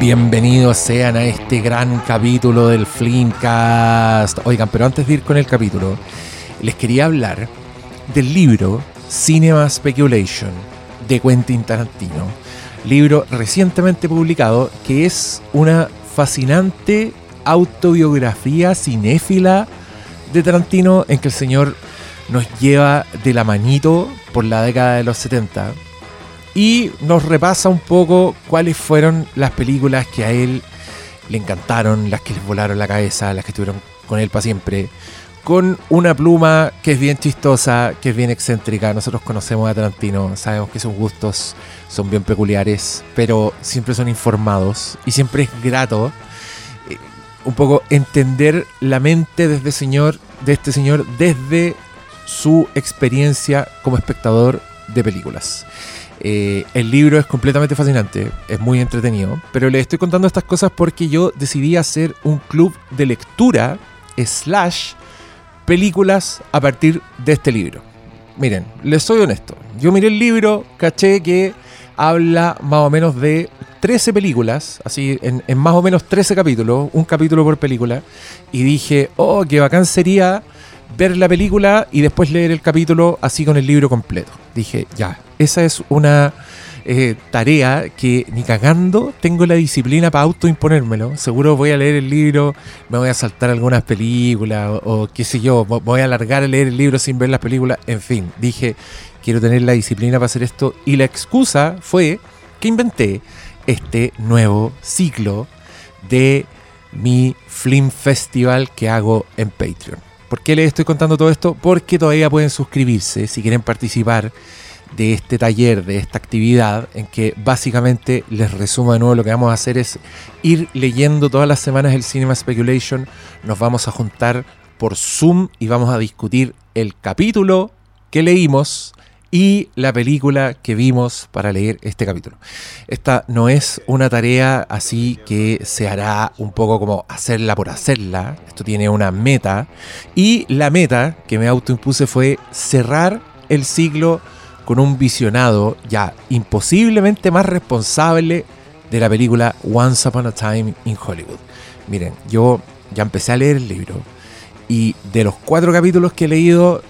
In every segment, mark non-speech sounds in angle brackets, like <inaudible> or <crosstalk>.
Bienvenidos sean a este gran capítulo del Flimcast. Oigan, pero antes de ir con el capítulo, les quería hablar del libro Cinema Speculation de Quentin Tarantino. Libro recientemente publicado que es una fascinante autobiografía cinéfila de Tarantino en que el señor nos lleva de la manito por la década de los 70 y nos repasa un poco cuáles fueron las películas que a él le encantaron, las que les volaron la cabeza, las que estuvieron con él para siempre, con una pluma que es bien chistosa, que es bien excéntrica. Nosotros conocemos a Tarantino, sabemos que sus gustos son bien peculiares, pero siempre son informados y siempre es grato eh, un poco entender la mente de este señor, de este señor desde su experiencia como espectador de películas. Eh, el libro es completamente fascinante, es muy entretenido, pero le estoy contando estas cosas porque yo decidí hacer un club de lectura slash películas a partir de este libro. Miren, les soy honesto, yo miré el libro, caché que habla más o menos de 13 películas, así en, en más o menos 13 capítulos, un capítulo por película, y dije, oh, qué bacán sería ver la película y después leer el capítulo así con el libro completo. Dije, ya, esa es una eh, tarea que ni cagando tengo la disciplina para autoimponérmelo. Seguro voy a leer el libro, me voy a saltar algunas películas o, qué sé yo, voy a alargar a leer el libro sin ver las películas. En fin, dije, quiero tener la disciplina para hacer esto y la excusa fue que inventé este nuevo ciclo de mi Film Festival que hago en Patreon. ¿Por qué les estoy contando todo esto? Porque todavía pueden suscribirse si quieren participar de este taller, de esta actividad, en que básicamente les resumo de nuevo lo que vamos a hacer es ir leyendo todas las semanas el Cinema Speculation, nos vamos a juntar por Zoom y vamos a discutir el capítulo que leímos y la película que vimos para leer este capítulo. Esta no es una tarea así que se hará un poco como hacerla por hacerla. Esto tiene una meta. Y la meta que me autoimpuse fue cerrar el siglo con un visionado ya imposiblemente más responsable de la película Once Upon a Time in Hollywood. Miren, yo ya empecé a leer el libro y de los cuatro capítulos que he leído,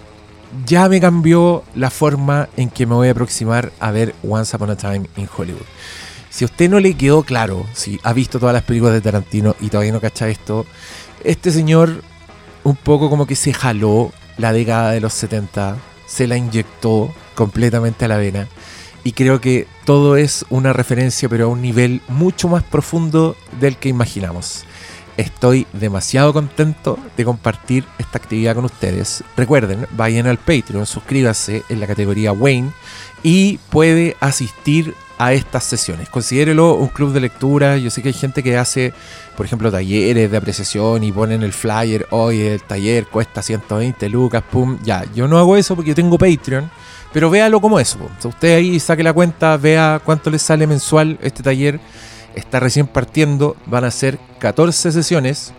ya me cambió la forma en que me voy a aproximar a ver Once Upon a Time in Hollywood. Si a usted no le quedó claro, si ha visto todas las películas de Tarantino y todavía no cacha esto, este señor un poco como que se jaló la década de los 70, se la inyectó completamente a la vena. Y creo que todo es una referencia, pero a un nivel mucho más profundo del que imaginamos. Estoy demasiado contento de compartir esta actividad con ustedes. Recuerden, vayan al Patreon, suscríbase en la categoría Wayne y puede asistir a estas sesiones. Considérelo un club de lectura. Yo sé que hay gente que hace, por ejemplo, talleres de apreciación y ponen el flyer, hoy el taller cuesta 120 lucas, pum. Ya, yo no hago eso porque yo tengo Patreon, pero véalo como eso. usted ahí saque la cuenta, vea cuánto le sale mensual este taller está recién partiendo, van a ser 14 sesiones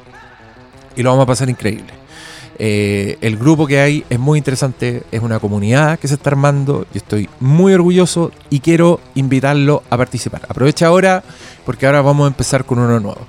y lo vamos a pasar increíble. Eh, el grupo que hay es muy interesante, es una comunidad que se está armando, yo estoy muy orgulloso y quiero invitarlo a participar. Aprovecha ahora porque ahora vamos a empezar con uno nuevo.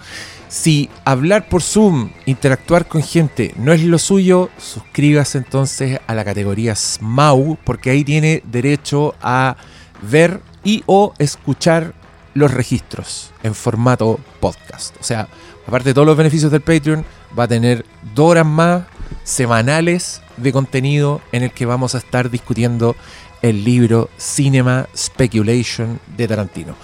Si hablar por Zoom, interactuar con gente no es lo suyo, suscríbase entonces a la categoría SMAU porque ahí tiene derecho a ver y o escuchar los registros en formato podcast. O sea, aparte de todos los beneficios del Patreon, va a tener dos horas más semanales de contenido en el que vamos a estar discutiendo el libro Cinema Speculation de Tarantino.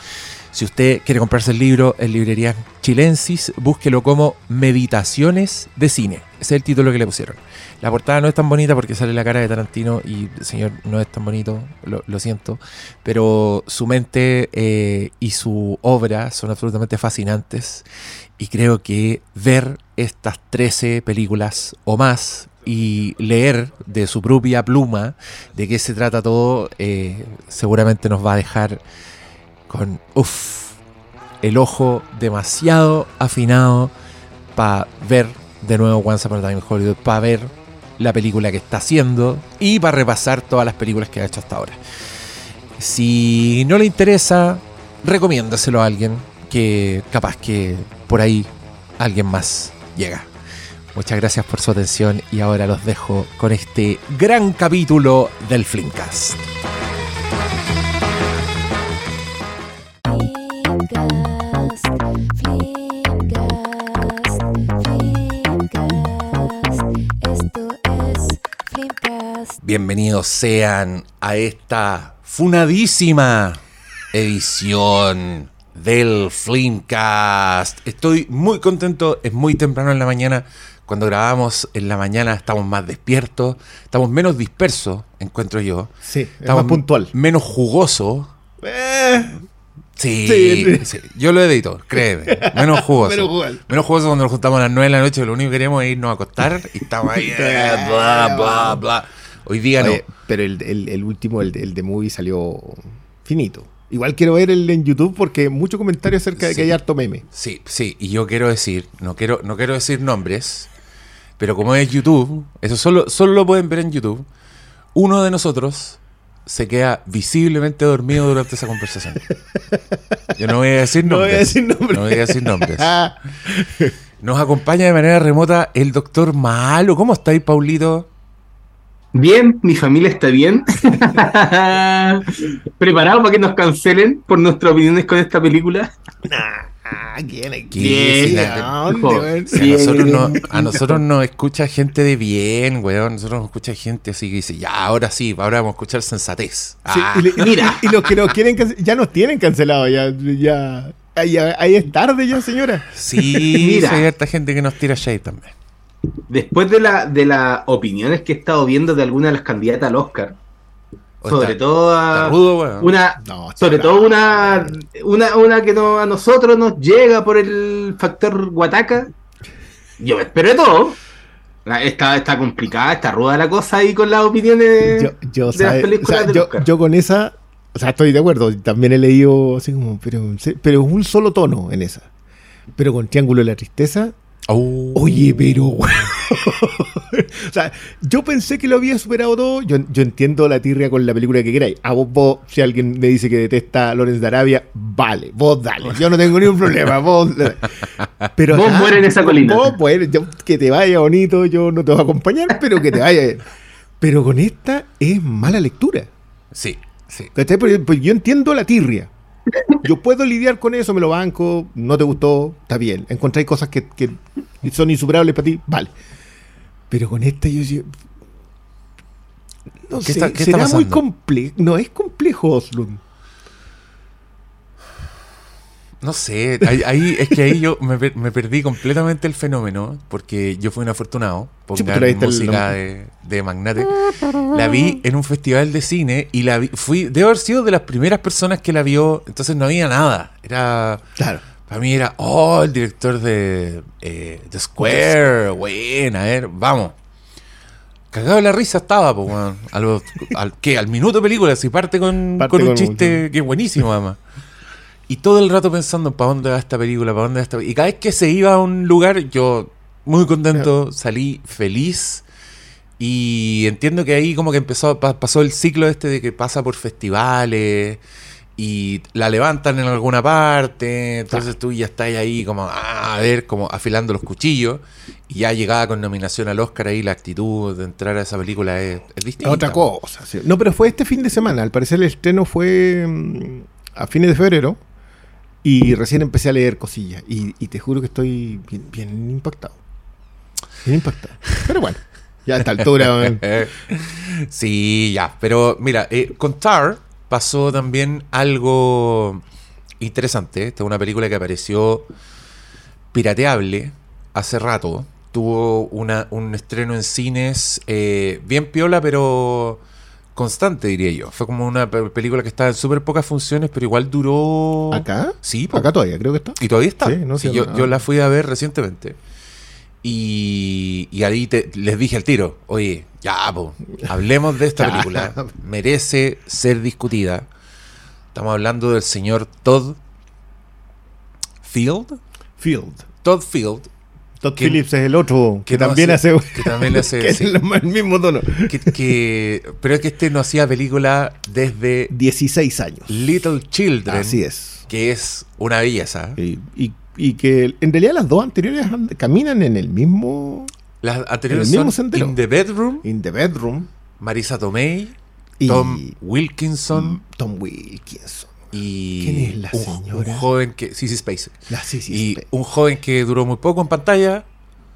Si usted quiere comprarse el libro en librerías chilensis, búsquelo como Meditaciones de Cine. Ese es el título que le pusieron. La portada no es tan bonita porque sale la cara de Tarantino y señor no es tan bonito, lo, siento. Pero su mente eh, y su obra son absolutamente fascinantes. Y creo que ver estas 13 películas o más y leer de su propia pluma de qué se trata todo, eh, seguramente nos va a dejar con uff, el ojo demasiado afinado para ver de nuevo Once Upon a Time in Hollywood, para ver la película que está haciendo y para repasar todas las películas que ha hecho hasta ahora. Si no le interesa, recomiéndaselo a alguien. que capaz que por ahí alguien más llega. Muchas gracias por su atención y ahora los dejo con este gran capítulo del Flimcast. Bienvenidos sean a esta funadísima edición del Flimcast. Estoy muy contento, es muy temprano en la mañana. Cuando grabamos en la mañana estamos más despiertos, estamos menos dispersos, encuentro yo. Sí, estamos más puntual. Menos jugoso. Eh, Sí, sí, yo lo edito, créeme. <laughs> Menos jugoso. Menos jugoso. cuando nos juntamos a las 9 de la noche, lo único que queríamos es irnos a acostar y estamos ahí, <laughs> eh, bla, bla, bla. Hoy día no. Pero el, último, el, el de Movie, salió finito. Igual quiero ver el en YouTube porque mucho comentario acerca de que hay harto meme. Sí, sí, y yo quiero decir, no quiero, no quiero decir nombres, pero como es YouTube, eso solo, solo lo pueden ver en YouTube. Uno de nosotros se queda visiblemente dormido durante esa conversación. Yo no voy a decir <laughs> nombres. No voy a decir nombres. <laughs> Nos acompaña de manera remota el doctor Malo. ¿Cómo estáis, Paulito? Bien, mi familia está bien. <laughs> ¿Preparado para que nos cancelen por nuestras opiniones con esta película? ¿quién aquí? a, nosotros no, a nosotros nos escucha gente de bien, weón. A nosotros nos escucha gente así que dice, ya, ahora sí, ahora vamos a escuchar sensatez. Ah. y, mira. <laughs> Y, los que nos quieren ya nos tienen cancelado, ya, ya, ahí es tarde ya, señora. Sí, mira. hay esta gente que nos tira shade también. Después de, la, de las opiniones que he estado viendo de algunas de las candidatas al Oscar, sobre todo una sobre todo una, una una que no, a nosotros nos llega por el factor guataca. Yo me espero de todo. Está, está complicada está ruda la cosa ahí con las opiniones yo, de las películas yo, con esa o sea estoy de acuerdo. También he leído así como pero pero un solo tono en esa. Pero con Triángulo de la Tristeza Oh. Oye, pero. <laughs> o sea, yo pensé que lo había superado todo. Yo, entiendo la tirria con la película que queráis. A vos, si alguien me dice que detesta a Lorenz de Arabia, vale, vos dale. Yo no tengo ningún problema. Vos, pero vos mueres en esa colina. Vos, pues, que te vaya bonito, yo no te voy a acompañar, pero que te vaya. Pero con esta es mala lectura. Sí, sí. Pues yo entiendo la tirria. Yo puedo lidiar con eso, me lo banco, no te gustó, está bien. Encontráis cosas que, son insuperables para ti, vale. Pero con esta yo no sé, será muy complejo. No es complejo Oslund. No sé, ahí, es que ahí yo me, perdí completamente el fenómeno, porque yo fui un afortunado, por la música de, de, Magnate. La vi en un festival de cine y la vi, fui, debo haber sido de las primeras personas que la vio, entonces no había nada. Era. Claro. Para mí era, oh, el director de eh, The Square, bueno, a ver, vamos. Cagado de la risa estaba, pues, al, al minuto de película, si parte con, con un chiste que es buenísimo, además. Y todo el rato pensando para dónde va esta película, para dónde va esta película. Y cada vez que se iba a un lugar, yo muy contento, salí feliz. Y entiendo que ahí como que empezó, pasó el ciclo este de que pasa por festivales y la levantan en alguna parte, entonces tú ya estás ahí como ah, a ver, como afilando los cuchillos y ya llegada con nominación al Oscar ahí la actitud de entrar a esa película es, distinta. Otra cosa. No, pero fue este fin de semana, al parecer el estreno fue mm, a fines de febrero y recién empecé a leer cosillas. Y, te juro que estoy bien, impactado. Bien impactado. Pero bueno, ya a esta altura. <laughs> sí, ya. Pero mira, eh, con Tar pasó también algo interesante. Esta es una película que apareció pirateable hace rato. Tuvo una, un estreno en cines eh, bien piola, pero constante, diría yo. Fue como una película que estaba en súper pocas funciones, pero igual duró. ¿Acá? Sí, acá todavía, creo que está. Y todavía está. Sí, yo, la fui a ver recientemente. Y, y ahí les dije al tiro, oye, ya, hablemos de esta <laughs> película. Merece ser discutida. Estamos hablando del señor Todd Field. Field. Todd Field, Todd Phillips es el otro, que, también hace, que también hace <laughs> el, mismo tono. Que, pero es que este no hacía película desde 16 años. Little Children. Así es. Que es una belleza. Y, y, que en realidad las dos anteriores caminan en el mismo. Las anteriores son In the Bedroom. In the Bedroom. Marisa Tomei. Tom Wilkinson. Tom Wilkinson. Y ¿Quién es la un, señora? Un joven que. sí Space. La y un joven que duró muy poco en pantalla.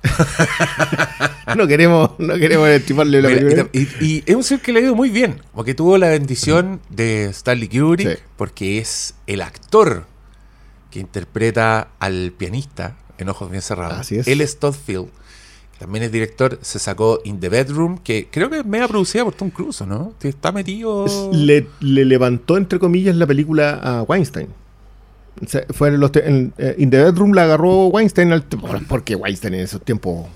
<laughs> no queremos, no queremos estimarle la Mira, y, es un ser que le ha ido muy bien. Porque tuvo la bendición de Stanley Kubrick. Porque es el actor que interpreta al pianista en Ojos Bien Cerrados. Así es. Él es Todd Field también es director, se sacó In the Bedroom, que creo que es media producida por Tom Cruise, ¿no? Está metido. Le, levantó, entre comillas, la película a Weinstein. fue en, eh, In the Bedroom la agarró Weinstein al, porque Weinstein en esos tiempos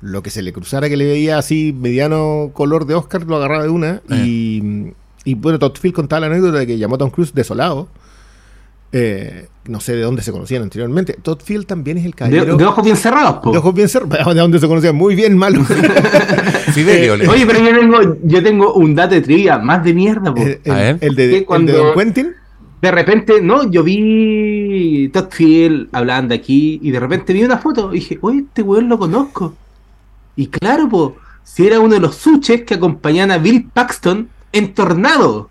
lo que se le cruzara que le veía así mediano color de Oscar lo agarraba de una y, eh. y bueno Todd Field contaba la anécdota de que llamó a Tom Cruise desolado eh, no sé de dónde se conocían anteriormente. Todd Field también es el caballero. De, ojos bien cerrados, De ojos bien cerrados. <laughs> De dónde se conocían muy bien, malo. <laughs> Fidelio, eh, Oye, pero yo tengo, yo tengo un dato de trivia más de mierda, po. El, el, de, cuando, el de Don Quentin. De repente, no, yo vi Todd Field hablando aquí y de repente vi una foto y dije, oye, este weón lo conozco. Y claro, pues, si era uno de los suches que acompañaban a Bill Paxton en Tornado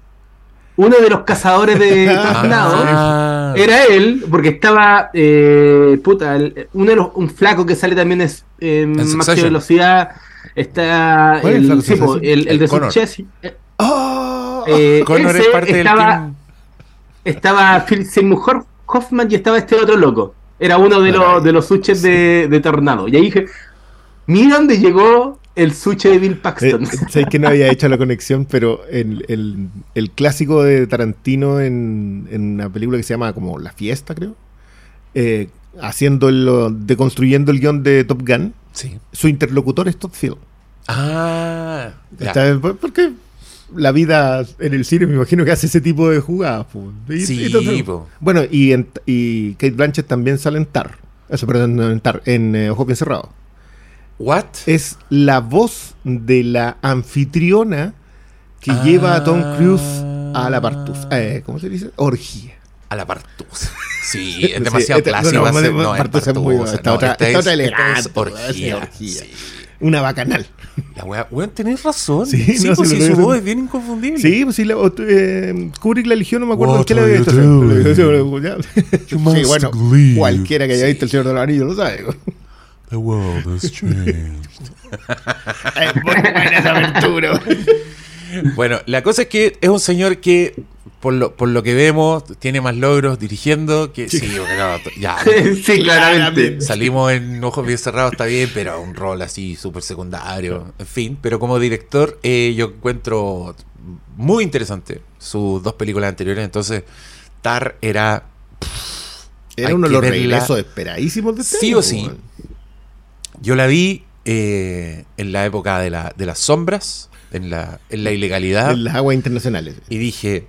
uno de los cazadores de <laughs> tornados ah. era él, porque estaba, eh, puta, uno de los, un flaco que sale también es eh, más que velocidad, está el, el, el, de su eh, oh, eh, Connor es parte estaba, del estaba Phil Seymour Hoffman y estaba este otro loco. Era uno de los, de los suches de, de Tornado. Y ahí dije, mira dónde llegó el suche de Bill Paxton. Eh, sé que no había hecho la conexión, pero el, el, clásico de Tarantino en, en, una película que se llama como La Fiesta, creo. Eh, haciendo el, deconstruyendo el guion de Top Gun. Sí. Su interlocutor es Todd Field. Ah, porque la vida en el cine me imagino que hace ese tipo de jugadas. sí, bueno, y, y Kate Blanchett también sale en Tar. Eso, perdón, en Tar, en eh, Ojo Bien Cerrado. What? Es la voz de la anfitriona que lleva a Tom Cruise a la partus. Eh, ¿Cómo se dice? Orgía. A la partus. <laughs> Sí, es demasiado sí, clásico. No, no, no, partus es muy Esta no, otra, esta es, otra elegante. Es orgía. orgía. Sí. Una bacanal. La wea, weón, tenés razón. Sí, sí no, pues si su voz es bien inconfundible. Sí, pues sí, la, eh, Kubrick la eligió, no me acuerdo en qué le había visto. <laughs> Sí, bueno, cualquiera que haya visto El Señor de los Anillos lo sabe. The world has changed. es muy buena esa aventura. bueno, la cosa es que es un señor que, por lo, por lo que vemos, tiene más logros dirigiendo que. Sí, ya. <laughs> sí, claramente. Salimos en ojos bien cerrados, está bien, pero un rol así súper secundario. En fin, pero como director, eh, yo encuentro muy interesante sus dos películas anteriores. Entonces, Tar era. era uno de los regresos esperadísimos de este Sí o sí. Yo la vi eh, en la época de, la, de las sombras, en la, en la ilegalidad. En las aguas internacionales. Y dije,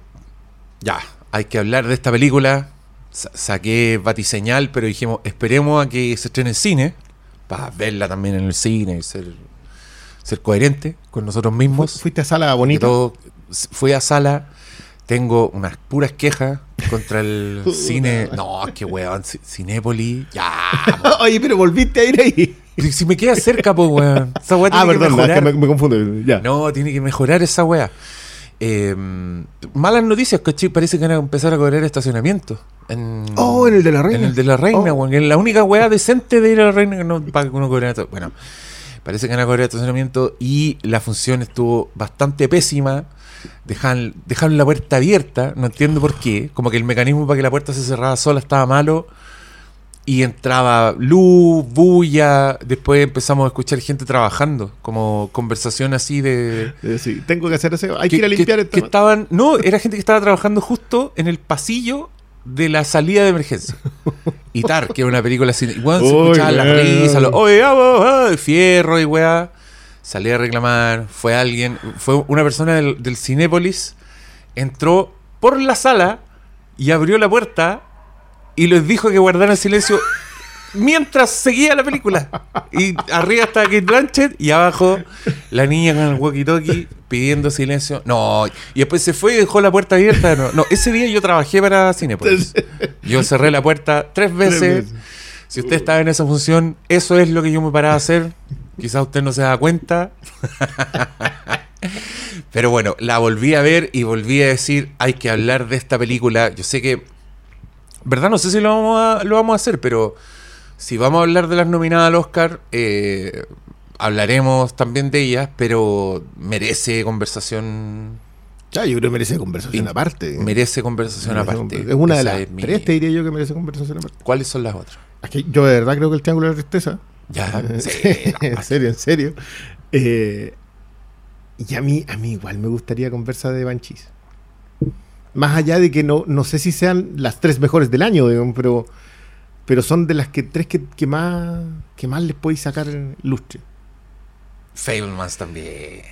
ya, hay que hablar de esta película. saqué batiseñal, pero dijimos, esperemos a que se estrene en cine, para verla también en el cine, ser, ser coherente con nosotros mismos. ¿Fuiste a sala bonita? fui a sala, tengo unas puras quejas contra el <laughs> cine. No, qué weón, Cinépolis. Ya. <laughs> Oye, pero volviste a ir ahí. Si me queda cerca, pues, weón. Esa weá ah, perdón, que me, me, confundo. Ya. No, tiene que mejorar esa weá. Eh, malas noticias, que Parece que van a empezar a cobrar estacionamiento. En, oh, en el de la reina. En el de la reina, oh. weón. En la única weá decente de ir a la reina que no paga uno cobrar. Bueno, parece que van a cobrar estacionamiento y la función estuvo bastante pésima. Dejaron, dejaron la puerta abierta, no entiendo por qué. Como que el mecanismo para que la puerta se cerrara sola estaba malo y entraba luz, bulla, después empezamos a escuchar gente trabajando, como conversación así de... Sí, tengo que hacer eso, hay que, ir a limpiar que, estaban, No, era gente que estaba trabajando justo en el pasillo de la salida de emergencia. Y Tar, que era una película así, igual se escuchaba la risa, los, oye, ah, ah, fierro y weá. Salí a reclamar, fue alguien, fue una persona del, del Cinépolis, entró por la sala y abrió la puerta y les dijo que guardaran silencio mientras seguía la película. Y arriba está Kate Blanchett y abajo la niña con el walkie-talkie pidiendo silencio. No, y después se fue y dejó la puerta abierta. No, ese día yo trabajé para Cinepolis. Yo cerré la puerta tres veces. Si usted estaba en esa función, eso es lo que yo me paraba a hacer. Quizás usted no se da cuenta. <laughs> Pero bueno, la volví a ver y volví a decir, hay que hablar de esta película. Yo sé que, verdad, no sé si lo vamos a, lo vamos a hacer, pero si vamos a hablar de las nominadas al Oscar, eh, hablaremos también de ellas, pero merece conversación. Ya, yo creo que merece conversación aparte. Merece conversación aparte. Es una de las tres, te diría yo, que merece conversación aparte. ¿Cuáles son las otras? yo de verdad creo que el Triángulo de la Tristeza. Ya, <laughs> en serio, en serio. Eh, y a mí, a mí igual me gustaría conversar de Banshees. Más allá de que no, no sé si sean las tres mejores del año, pero, pero son de las que tres que, más, que más les podéis sacar lustre. Fablemans también.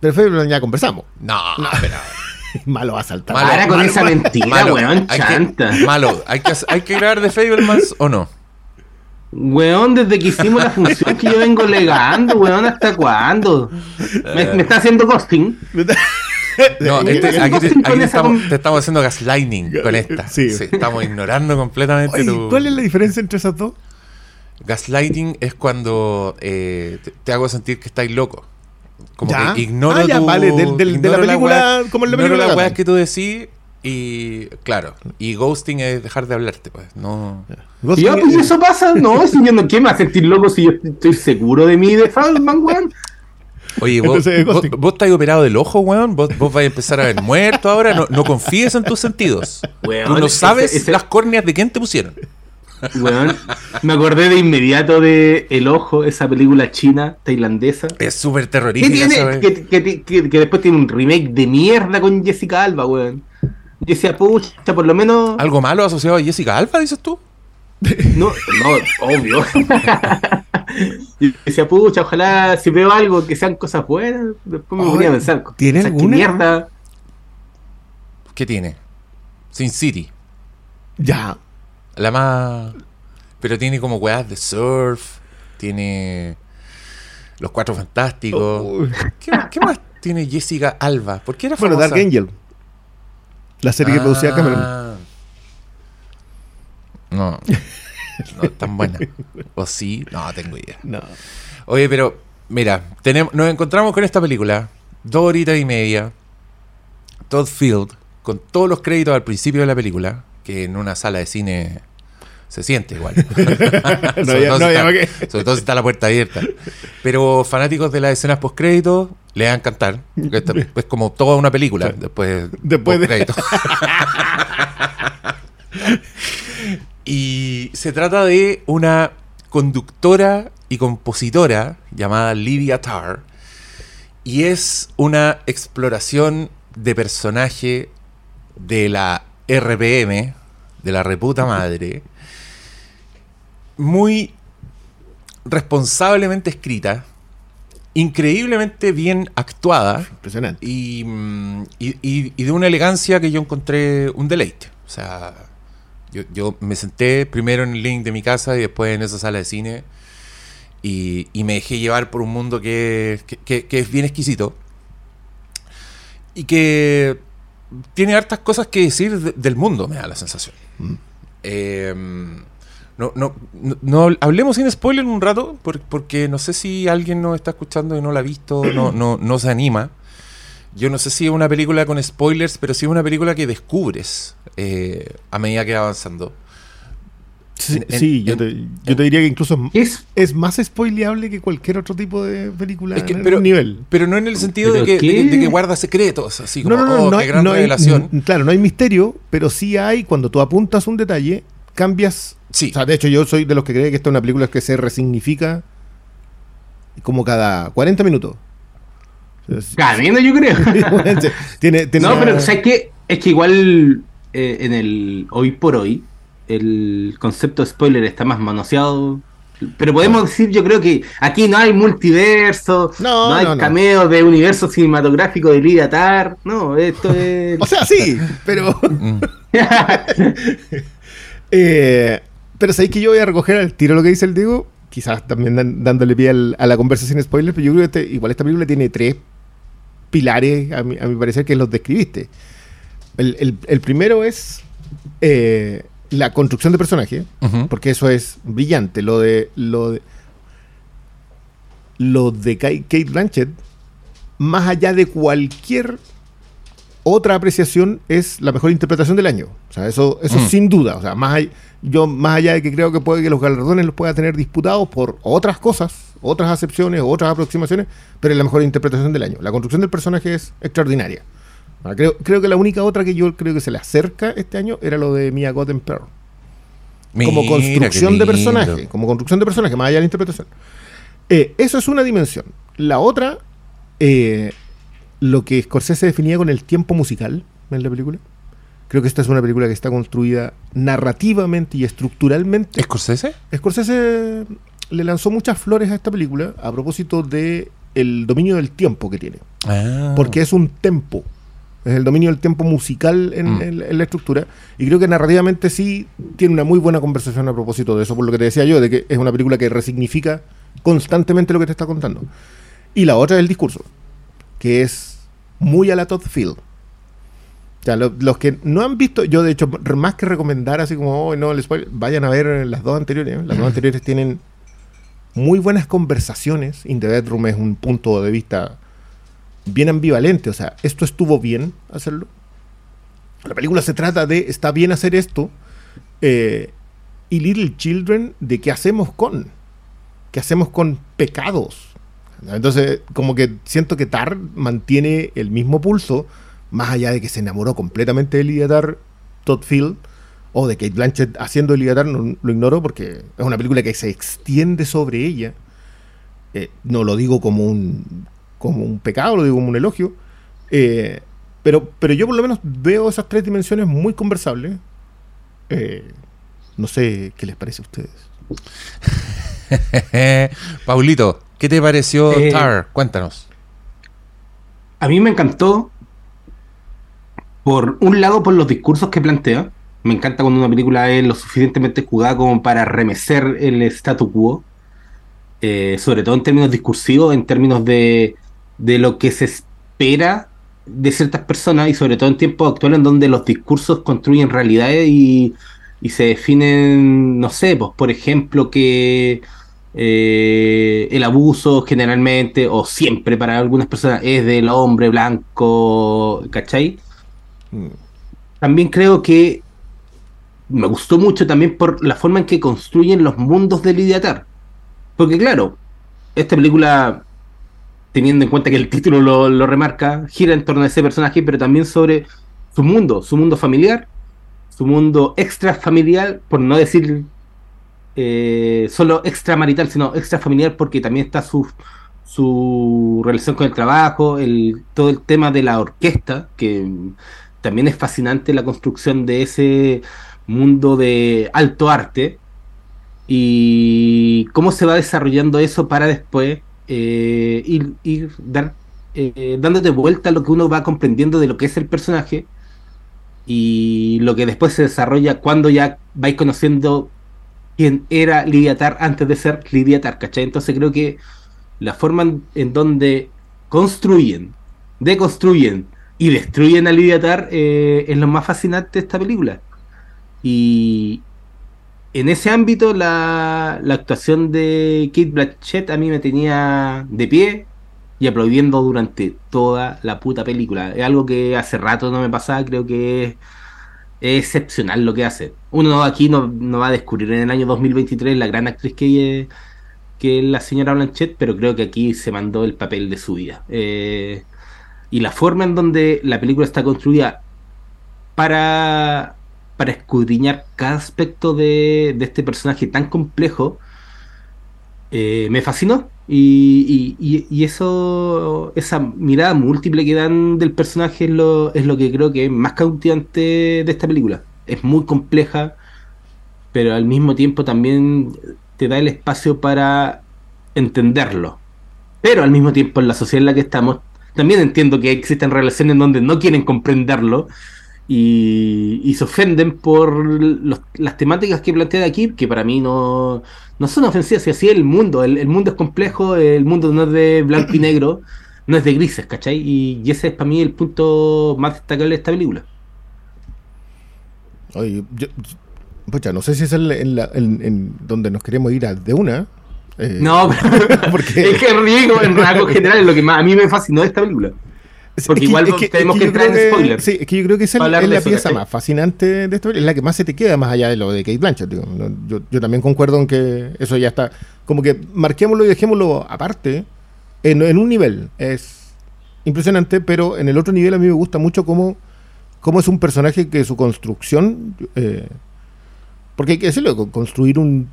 Pero Fablemans ya conversamos. No, pero... <laughs> malo va a saltar. Malo, con esa mentira, malo, weón, chanta. malo, ¿hay que, ¿hay que grabar de Fablemans o no? Weón, desde que hicimos la función que yo vengo legando, weón, ¿hasta cuándo? <laughs> ¿Me, está haciendo costing? No, este, aquí, te, estamos, te, estamos, haciendo gaslighting con esta. Sí. estamos ignorando completamente tu... ¿Cuál es la diferencia entre esas dos? Gaslighting es cuando eh, te, hago sentir que estáis loco. Como que ignoro ah, ya, vale, de, la película, la como en la película. weas que tú decís y claro, y ghosting es dejar de hablarte, pues. No. ¿Y pues eso pasa, no, <laughs> si yo no ¿qué me hace sentir loco si yo estoy seguro de mí de Falman, weón. Oye, vos, vos, estás operado del ojo, weón. Vos, vos vais a empezar a ver muerto ahora. No, no confíes en tus sentidos. Tú no sabes las córneas de quién te pusieron. Weón, me acordé de inmediato de El Ojo, esa película china, tailandesa. Es súper terrorífica. Que, que, que, que, después tiene un remake de mierda con Jessica Alba, weón. Yo decía, pucha, por lo menos. ¿Algo malo asociado a Jessica Alba, dices tú? No, no, obvio. <laughs> y decía, pucha, ojalá si veo algo que sean cosas buenas, después me voy a pensar. ¿Tiene alguna? mierda? ¿Qué tiene? Sin City. Ya. La más. Pero tiene como weas de surf. Tiene. Los Cuatro Fantásticos. ¿Qué, más tiene Jessica Alba? ¿Por qué era famosa? Bueno, Dark Angel. La serie que producía Cameron. Ah. No. <laughs> <laughs> No es tan buena. ¿O sí? No, tengo idea. No. Oye, pero mira, tenemos, nos encontramos con esta película, dos horitas y media, Todd Field, con todos los créditos al principio de la película, que en una sala de cine se siente igual. <laughs> no, sobre, todo está, sobre, todo si está la puerta abierta. Pero fanáticos de las escenas post créditos le van a encantar. <laughs> Es como toda una película después, después de crédito. Y se trata de una conductora y compositora llamada Lydia Tarr. Y es una exploración de personaje de la RPM, de la reputa madre, muy responsablemente escrita, increíblemente bien actuada. Impresionante. Mm, y, de una elegancia que yo encontré un deleite. O sea, yo, me senté primero en el link de mi casa y después en esa sala de cine y, me dejé llevar por un mundo que, es bien exquisito y que tiene hartas cosas que decir del mundo, me da la sensación. Mm. Em, no, no, no, hablemos sin spoiler un rato, porque no sé si alguien nos está escuchando y no la ha visto, no, no, no se anima. Yo no sé si es una película con spoilers, pero sí es una película que descubres eh, a medida que va avanzando. Sí, yo, te, yo, te, diría que incluso es, es más spoileable que cualquier otro tipo de película es que, pero, nivel. Pero no en el sentido de que, de, que, guarda secretos, así como, no, no, no, oh, gran revelación. claro, no hay misterio, pero sí hay, cuando tú apuntas un detalle, cambias Sí. O sea, de hecho, yo soy de los que cree que esta es una película que se resignifica como cada 40 minutos. Camino, yo creo. <laughs> <laughs> tiene, no, pero ¿sabes qué? Es que igual eh, en el hoy por hoy el concepto de spoiler está más manoseado. Pero podemos decir, yo creo que aquí no hay multiverso, no, hay cameos de universo cinematográfico de Lidia Tar. No, esto es. <laughs> o sea, sí, pero. Mm. eh, Pero sabéis que yo voy a recoger al tiro lo que dice el Diego, quizás también dándole pie a la conversación spoiler, pero yo creo que este, igual esta película tiene tres pilares, a mi, parecer, que los describiste. El, primero es eh, la construcción de personaje, porque eso es brillante. Lo de, lo de, lo de Kate Blanchett, más allá de cualquier otra apreciación, es la mejor interpretación del año. O sea, eso, eso mm. sin duda. O sea, más yo más allá de que creo que puede que los galardones los pueda tener disputados por otras cosas, otras acepciones, otras aproximaciones, pero es la mejor interpretación del año. La construcción del personaje es extraordinaria. Creo, creo que la única otra que yo creo que se le acerca este año era lo de Mia God Pearl. como construcción de personaje, como construcción de personaje, más allá de la interpretación. Eh, eso es una dimensión. La otra, eh, lo que Scorsese definía con el tiempo musical en la película. Creo que esta es una película que está construida narrativamente y estructuralmente. ¿Scorsese? Scorsese le lanzó muchas flores a esta película a propósito de el dominio del tiempo que tiene. Ah. Porque es un tempo. Es el dominio del tiempo musical mm. en, la estructura. Y creo que narrativamente sí tiene una muy buena conversación a propósito de eso, por lo que te decía yo, de que es una película que resignifica constantemente lo que te está contando. Y la otra es el discurso, que es muy a la Todd Field. O sea, los que no han visto, yo de hecho, más que recomendar así como, oh, no, les vayan a ver las dos anteriores. ¿eh? Las dos anteriores tienen muy buenas conversaciones. In the Bedroom es un punto de vista bien ambivalente. O sea, esto estuvo bien hacerlo. La película se trata de, está bien hacer esto. Eh, y Little Children, de qué hacemos con. ¿Qué hacemos con pecados? Entonces, como que siento que Tar mantiene el mismo pulso más allá de que se enamoró completamente de Lidiatar Todd Field, o de Kate Blanchett haciendo Lidiatar, no, lo ignoro porque es una película que se extiende sobre ella. Eh, no lo digo como un, como un pecado, lo digo como un elogio. Eh, pero, pero yo por lo menos veo esas tres dimensiones muy conversables. Eh, no sé qué les parece a ustedes. <laughs> Paulito, ¿qué te pareció Tar? Cuéntanos. A mí me encantó por un lado, por los discursos que plantea. Me encanta cuando una película es lo suficientemente jugada como para remecer el statu quo. Eh, sobre todo en términos discursivos, en términos de, de lo que se espera de ciertas personas y sobre todo en tiempos actuales en donde los discursos construyen realidades y, y se definen, no sé, pues por ejemplo que eh, el abuso generalmente o siempre para algunas personas es del hombre blanco, ¿cachai? También creo que me gustó mucho también por la forma en que construyen los mundos de Lidiatar. Porque claro, esta película, teniendo en cuenta que el título lo, remarca, gira en torno a ese personaje, pero también sobre su mundo, su mundo familiar, su mundo extrafamiliar, por no decir eh, solo extramarital, sino extrafamiliar porque también está su, su relación con el trabajo, el, todo el tema de la orquesta, que también es fascinante la construcción de ese mundo de alto arte y cómo se va desarrollando eso para después eh, ir, dar, eh, dándote vuelta a lo que uno va comprendiendo de lo que es el personaje y lo que después se desarrolla cuando ya vais conociendo quién era Lidiatar antes de ser Lidiatar, ¿cachai? Entonces creo que la forma en donde construyen, deconstruyen y destruyen a Lidia eh, es lo más fascinante de esta película. Y en ese ámbito la, actuación de Kate Blanchett a mí me tenía de pie y aplaudiendo durante toda la puta película. Es algo que hace rato no me pasaba, creo que es, excepcional lo que hace. Uno aquí no, va a descubrir en el año 2023 la gran actriz que, es la señora Blanchett, pero creo que aquí se mandó el papel de su vida. Eh, y la forma en donde la película está construida para, para escudriñar cada aspecto de, este personaje tan complejo, eh, me fascinó. Y, eso, esa mirada múltiple que dan del personaje es lo, es lo que creo que es más cautivante de esta película. Es muy compleja, pero al mismo tiempo también te da el espacio para entenderlo. Pero al mismo tiempo en la sociedad en la que estamos también entiendo que existen relaciones donde no quieren comprenderlo y, se ofenden por las temáticas que plantea aquí, que para mí no, no son ofensivas, y así es el mundo, el, mundo es complejo, el mundo no es de blanco y negro, <coughs> no es de grises, ¿cachai? Y, ese es para mí el punto más destacable de esta película. Oye, yo, pucha, no sé si es el, en, donde nos queremos ir a, de una. Eh, no, <laughs> porque... es que rico en rasgos generales lo que más a mí me fascinó de esta película. Porque igual tenemos que, entrar en spoilers. Sí, es que yo creo que esa es la pieza más fascinante de esto, es la que más se te queda más allá de lo de Kate Blanchett. Yo, yo, también concuerdo en que eso ya está. Como que marquémoslo y dejémoslo aparte en, un nivel. Es impresionante, pero en el otro nivel a mí me gusta mucho cómo, cómo es un personaje que su construcción. Eh, porque hay que decirlo, construir un,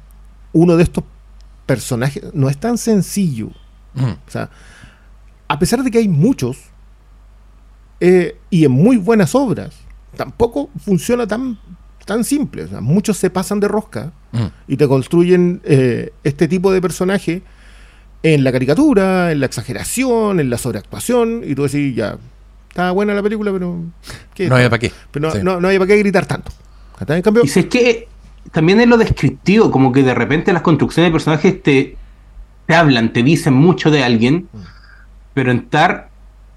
uno de estos personajes no es tan sencillo. Mm. O sea, a pesar de que hay muchos eh, y en muy buenas obras. Tampoco funciona tan, tan simple. muchos se pasan de rosca mm. y te construyen eh, este tipo de personaje en la caricatura, en la exageración, en la sobreactuación, y tú decís, ya, está buena la película, pero... no había para qué. Pero no, no, había para qué gritar tanto. En cambio, y si es que también es lo descriptivo, como que de repente las construcciones de personajes te, te hablan, te dicen mucho de alguien, mm. pero entrar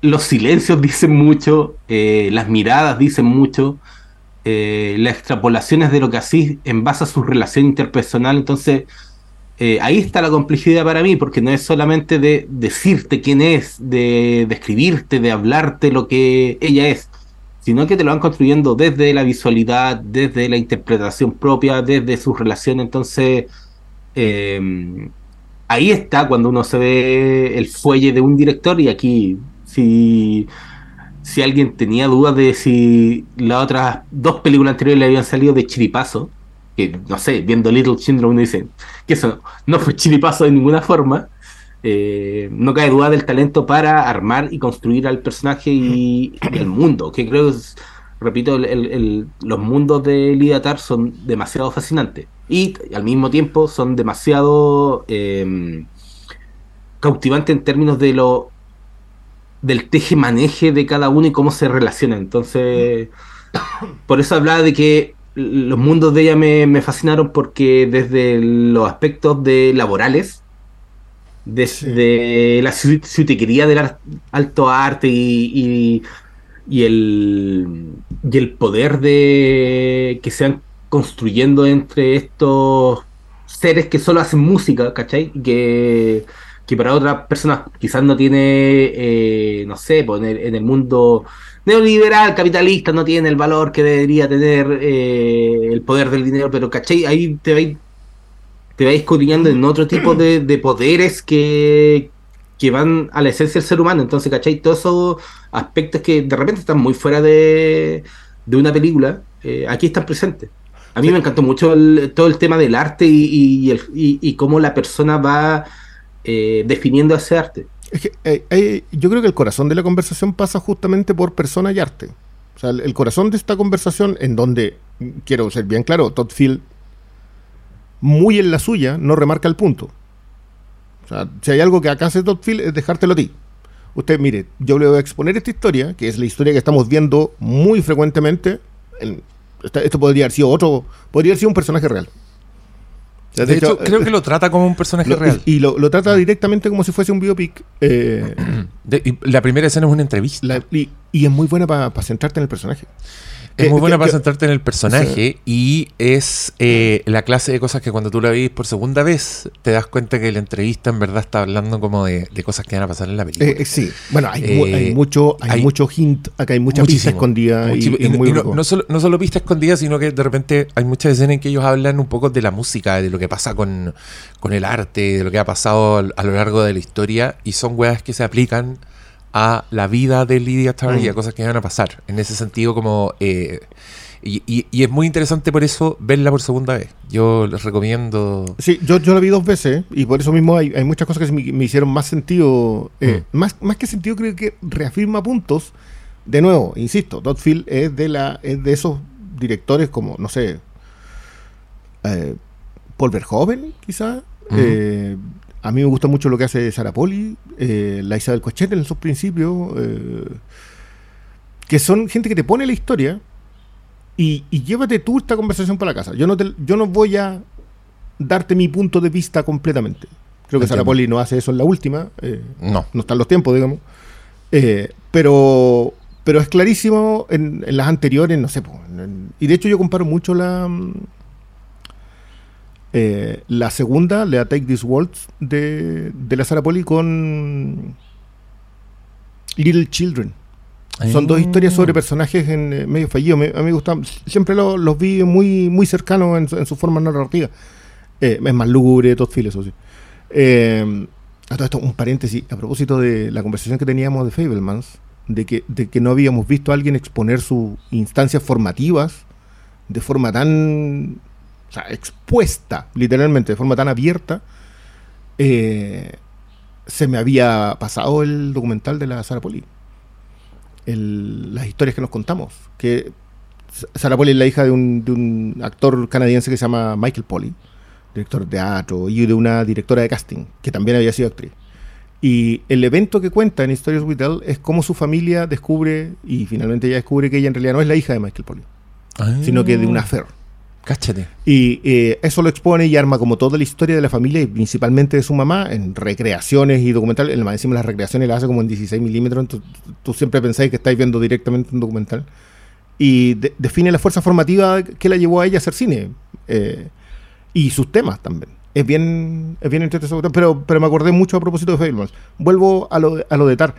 los silencios <laughs> dicen mucho, eh, las miradas dicen mucho, eh, las extrapolaciones de lo que así en base a su relación interpersonal. Entonces, eh, ahí está la complejidad para mí, porque no es solamente de decirte quién es, de describirte, de, hablarte lo que ella es, sino que te lo van construyendo desde la visualidad, desde la interpretación propia, desde su relación. Entonces, ahí está cuando uno se ve el fuelle de un director y aquí si, si alguien tenía dudas de si las otras dos películas anteriores le habían salido de chiripazo, que no sé, viendo Little Children uno dice que eso no fue chiripazo de ninguna forma, eh, no cae duda del talento para armar y construir al personaje y, el mundo, que creo que repito, los mundos de Lidatar son demasiado fascinantes. Y al mismo tiempo son demasiado eh, cautivantes en términos de lo del teje-maneje de cada uno y cómo se relaciona. Entonces, por eso hablaba de que los mundos de ella me, fascinaron porque desde los aspectos de laborales, desde la ciutiquería del alto arte y, y, el, y el poder de que se van construyendo entre estos seres que solo hacen música, ¿cachai? Que que para otras personas quizás no tiene, eh, no sé, poner pues, en el mundo neoliberal, capitalista, no tiene el valor que debería tener eh, el poder del dinero, pero ¿cachai? Ahí te vais, te vais escudriñando en otro tipo de, poderes que, que van a la esencia del ser humano. Entonces, ¿cachai? Todos esos aspectos que de repente están muy fuera de, de una película, eh, aquí están presentes. A mí me encantó mucho todo el tema del arte y, y, y cómo la persona va eh, definiendo ese arte. Es que eh, yo creo que el corazón de la conversación pasa justamente por persona y arte. O sea, el, corazón de esta conversación, en donde, quiero ser bien claro, Todd Field, muy en la suya, no remarca el punto. O sea, si hay algo que acá hace Todd Field es dejártelo a ti. Usted, mire, yo le voy a exponer esta historia, que es la historia que estamos viendo muy frecuentemente. esto podría haber sido otro, podría haber sido un personaje real. De, hecho, creo que lo trata como un personaje real. Y lo, trata directamente como si fuese un biopic. Eh, <clears throat> la primera escena es una entrevista. y, es muy buena para centrarte en el personaje. Es muy buena para centrarte en el personaje y es eh, la clase de cosas que cuando tú la ves por segunda vez te das cuenta que la entrevista en verdad está hablando como de, cosas que van a pasar en la película. Eh, sí, bueno, hay, mucho hay, mucho hint, acá hay mucha pista escondida. Y, no, solo, no solo pista escondida, sino que de repente hay muchas escenas en que ellos hablan un poco de la música, de lo que pasa con, con el arte, de lo que ha pasado a lo largo de la historia y son weas que se aplican a la vida de Lydia Tarr y a mm. cosas que van a pasar. En ese sentido, como. Eh, y, es muy interesante por eso verla por segunda vez. Yo les recomiendo. Sí, yo, yo la vi dos veces y por eso mismo hay, hay muchas cosas que me, hicieron más sentido. Eh, mm. más, más que sentido, creo que reafirma puntos. De nuevo, insisto, Todd Field es de, la, es de esos directores como, no sé, eh, Paul Verhoeven, quizá. Eh, a mí me gusta mucho lo que hace Sarapoli, eh, la Isabel Cochete en sus principios, eh, que son gente que te pone la historia y, llévate tú esta conversación para la casa. Yo no, yo no voy a darte mi punto de vista completamente. Creo que Sara Poli no hace eso en la última. Eh, no. No están los tiempos, digamos. Eh, pero, pero es clarísimo en, las anteriores, no sé. y de hecho yo comparo mucho la... Eh, la segunda, la Take This Waltz de, de la Sara Poli con Little Children. Son dos historias sobre ah. personajes en eh, medio fallidos. a mí me gustan, siempre los vi muy, muy cercanos en, su forma narrativa. Eh, es más lúgubre, Todd Phillips, eso sí. Eh, esto, un paréntesis, a propósito de la conversación que teníamos de Fablemans, de que, de que no habíamos visto a alguien exponer sus instancias formativas de forma tan o sea, expuesta, literalmente, de forma tan abierta, se me había pasado el documental de la Sara Poli las historias que nos contamos. Que Sarah Polly es la hija de un, actor canadiense que se llama Michael Polly, director de teatro, y de una directora de casting, que también había sido actriz. Y el evento que cuenta en Historias with es cómo su familia descubre, y finalmente ella descubre que ella en realidad no es la hija de Michael Polly, sino que de una affair. Cáchate. Y eh, eso lo expone y arma como toda la historia de la familia y principalmente de su mamá en recreaciones y documentales. El más encima las recreaciones las hace como en 16 milímetros, entonces tú siempre pensáis que estáis viendo directamente un documental. Y define la fuerza formativa que la llevó a ella a hacer cine. Eh, y sus temas también. Es bien, es bien interesante, pero, pero me acordé mucho a propósito de Fablemanes. Vuelvo a lo, a lo de Tar.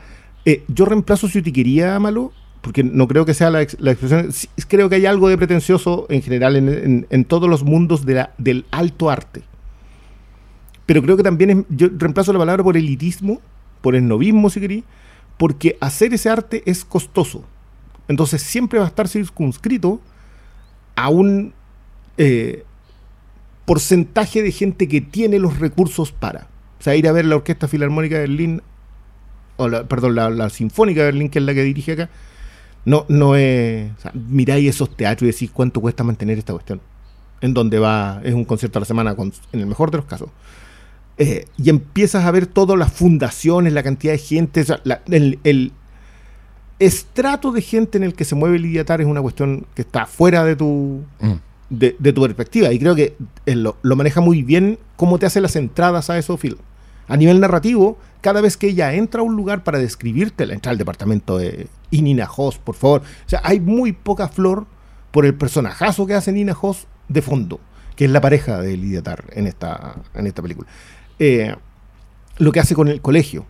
Eh, yo reemplazo si te quería, Malo, porque no creo que sea la, expresión, creo que hay algo de pretencioso en general en, todos los mundos de la, del alto arte. Pero creo que también yo reemplazo la palabra por elitismo, por el novismo, si queréis, porque hacer ese arte es costoso. Entonces siempre va a estar circunscrito a un eh, porcentaje de gente que tiene los recursos para. O sea, ir a ver la Orquesta Filarmónica de Berlín, o perdón, la, la Sinfónica de Berlín, que es la que dirige acá, no, no es. miráis esos teatros y decís cuánto cuesta mantener esta cuestión. En donde va, es un concierto a la semana, en el mejor de los casos. Eh, y empiezas a ver todas las fundaciones, la cantidad de gente, el, estrato de gente en el que se mueve el Idiatar es una cuestión que está fuera de tu, mm. de, tu perspectiva. Y creo que lo, lo, maneja muy bien cómo te hace las entradas a esos films. A nivel narrativo, cada vez que ella entra a un lugar para describirte, la entra al departamento de Nina Hoss, por favor. O sea, hay muy poca flor por el personajazo que hace Nina Hoss de fondo, que es la pareja de Lidia Tar en esta, en esta película. Eh, lo que hace con el colegio,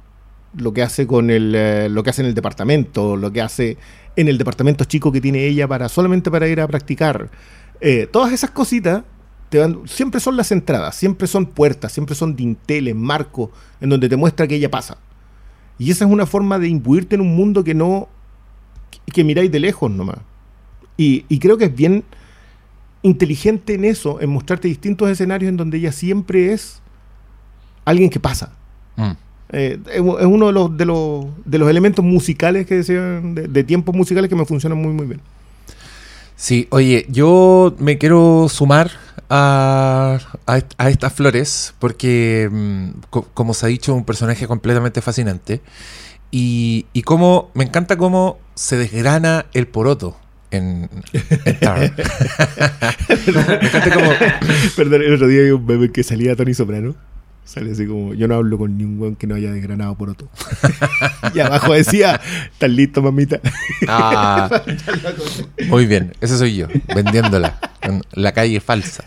lo que hace con el, eh, lo que hace en el departamento, lo que hace en el departamento chico que tiene ella para solamente para ir a practicar. Eh, todas esas cositas siempre son las entradas, siempre son puertas, siempre son dinteles, marcos, en donde te muestra que ella pasa. Y esa es una forma de imbuirte en un mundo que no, que miráis de lejos nomás. Y, y creo que es bien inteligente en eso, en mostrarte distintos escenarios en donde ella siempre es alguien que pasa. Mm. Eh, es uno de los, de los, de los elementos musicales que decían, de, de tiempos musicales que me funcionan muy, muy bien. Sí, oye, yo me quiero sumar a, estas flores porque, mm, como se ha dicho, un personaje completamente fascinante. Y, y cómo, me encanta cómo se desgrana el poroto en, Tar. <laughs> <laughs> me encanta cómo... Perdón, el otro día vi un bebé que salía Tony Soprano Sale así como, yo no hablo con ningún que no haya desgranado por otro. <laughs> y abajo decía, ¿estás listo, mamita? Ah, <laughs> muy bien, ese soy yo, vendiéndola en la calle falsa.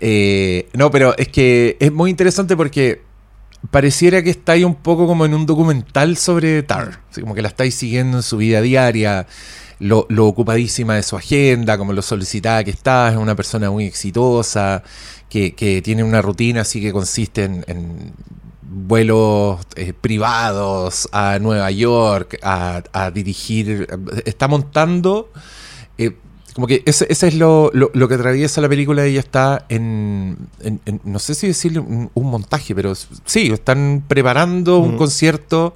Eh, no, pero es que es muy interesante porque pareciera que está ahí un poco como en un documental sobre Tar, así como que la estáis siguiendo en su vida diaria. Lo, lo, ocupadísima de su agenda, como lo solicitada que está, es una persona muy exitosa, que, tiene una rutina así que consiste en, vuelos eh, privados a Nueva York, a, dirigir, está montando, eh, como que ese, es lo, que atraviesa la película, ella está en, no sé si decirle un, montaje, pero sí, están preparando un concierto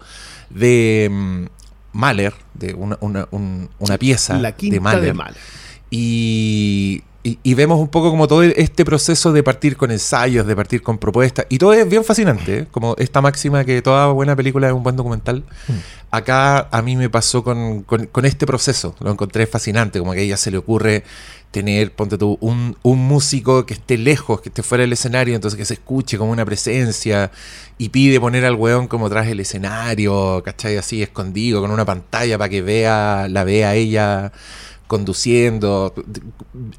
de mm, Mahler, de una, pieza de Mahler. Y y, vemos un poco como todo este proceso de partir con ensayos, de partir con propuestas, y todo es bien fascinante, ¿eh? como esta máxima que toda buena película es un buen documental. Mm. Acá a mí me pasó con, este proceso, lo encontré fascinante, como que a ella se le ocurre tener, ponte tú, un, músico que esté lejos, que esté fuera del escenario, entonces que se escuche como una presencia, y pide poner al weón como tras el escenario, ¿cachai? Así escondido, con una pantalla para que vea, la vea ella conduciendo.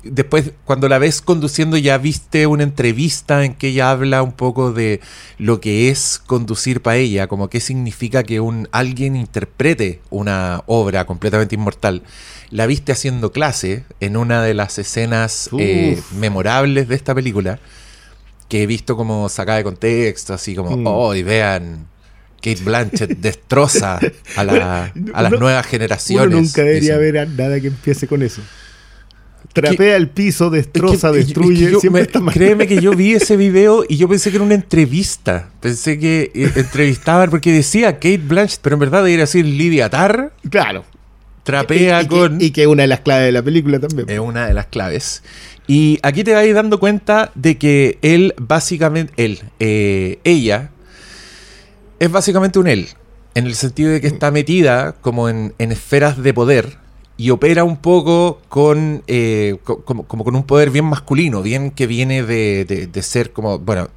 Después, cuando la ves conduciendo, ya viste una entrevista en que ella habla un poco de lo que es conducir para ella, como qué significa que un alguien interprete una obra completamente inmortal. La viste haciendo clase en una de las escenas eh, memorables de esta película, que he visto como sacada de contexto, así como, mm. oh, y vean Kate Blanchett destroza a, la, <laughs> a las nuevas generaciones. Uno nunca debería ver nada que empiece con eso. Trapea el piso, destroza, destruye. créeme que yo vi ese video y yo pensé que era una entrevista. Pensé que eh, entrevistaban porque decía Kate Blanchett, pero en verdad debería decir Lydia Tarr. Claro. Trapea con. y que es una de las claves de la película también. Es una de las claves. Y aquí te vas dando cuenta de que él, básicamente, él, eh, ella, es básicamente un él, en el sentido de que está metida como en, esferas de poder y opera un poco con eh, como, con un poder bien masculino, bien que viene de, de, ser como, bueno,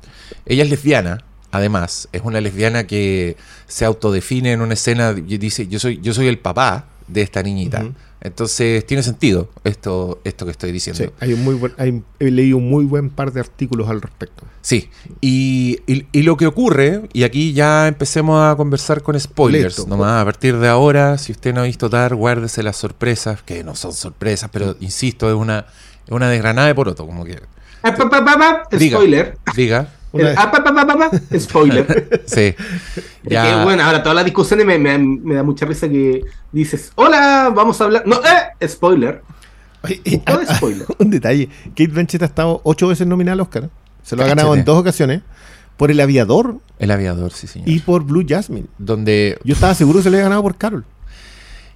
ella es lesbiana, además, es una lesbiana que se autodefine en una escena y dice, yo soy, yo soy el papá de esta niñita. Entonces tiene sentido esto, esto que estoy diciendo. Sí, hay un muy buen, he leído un muy buen par de artículos al respecto. Sí, y, lo que ocurre, y aquí ya empecemos a conversar con spoilers, nomás a partir de ahora, si usted no ha visto TAR, guárdese las sorpresas, que no son sorpresas, pero insisto, es una, es una desgranada de poroto, como que... Spoiler. Diga. Ah, spoiler. <laughs> sí. <laughs> Ya. bueno, ahora todas las discusiones me, me, da mucha risa que dices, hola, vamos a hablar. No, eh, spoiler. <laughs> Spoiler. Un detalle. Kate Blanchett ha estado ocho veces nominada al Oscar. Se lo ha ganado en dos ocasiones. Por El Aviador. El Aviador, sí, señor. Y por Blue Jasmine. Donde... Yo estaba seguro que se le había ganado por Carol.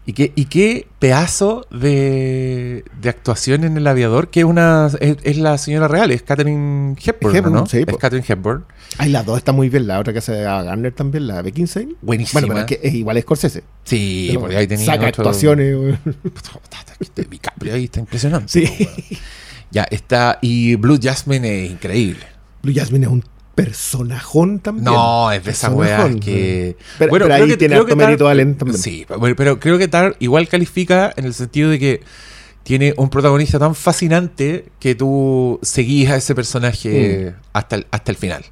Y qué, y qué pedazo de, de, actuación en El Aviador, que una es, la señora real, es Catherine Hepburn, ¿no? Sí, es Catherine Hepburn. Ay, las dos están muy bien. La otra que hace a Garner también, la Beckinsale. Buenísima. Bueno, pero es, que es igual es Scorsese. Sí, porque ahí tenía Saca actuaciones. DiCaprio ahí está impresionante. Sí. Ya, está... Y Blue Jasmine es increíble. Blue Jasmine es un personajón también. No, es de esa weá que. Pero, bueno, pero ahí tiene alto mérito Allen también. Sí, pero creo que Tar igual califica en el sentido de que tiene un protagonista tan fascinante que tú seguís a ese personaje mm. hasta, el, hasta el final.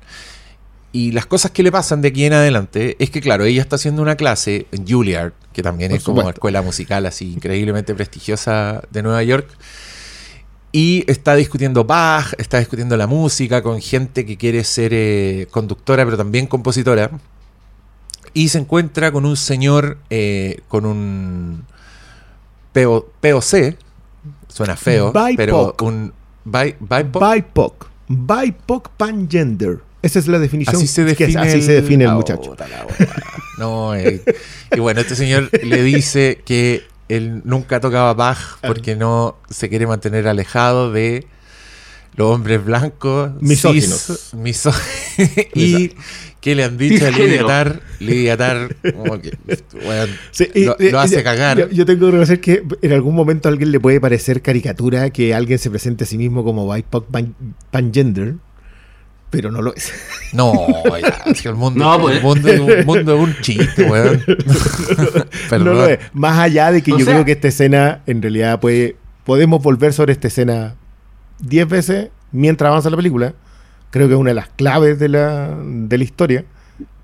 Y las cosas que le pasan de aquí en adelante es que, claro, ella está haciendo una clase en Juilliard, que también es como una escuela musical así increíblemente prestigiosa de Nueva York. Y está discutiendo Bach, está discutiendo la música con gente que quiere ser eh, conductora, pero también compositora. Y se encuentra con un señor eh, con un POC, suena feo, pero un BIPOC. BIPOC pangender. Esa es la definición. Así se define, así se define el muchacho. no, eh, y bueno, este señor le dice que él nunca tocaba Bach porque no se quiere mantener alejado de los hombres blancos, misóginos, <laughs> y que le han dicho a Lidia Tar, Lidia Tar, como que lo, hace cagar. Yo, tengo que reconocer que en algún momento a alguien le puede parecer caricatura que alguien se presente a sí mismo como BIPOC pangender pero no lo es. No, el mundo, <laughs> pues. el mundo, es un, mundo es un chiste, weón. <laughs> no lo es. Más allá de que yo creo que esta escena, en realidad, puede, podemos volver sobre esta escena diez veces mientras avanza la película. Creo que es una de las claves de la, de la historia,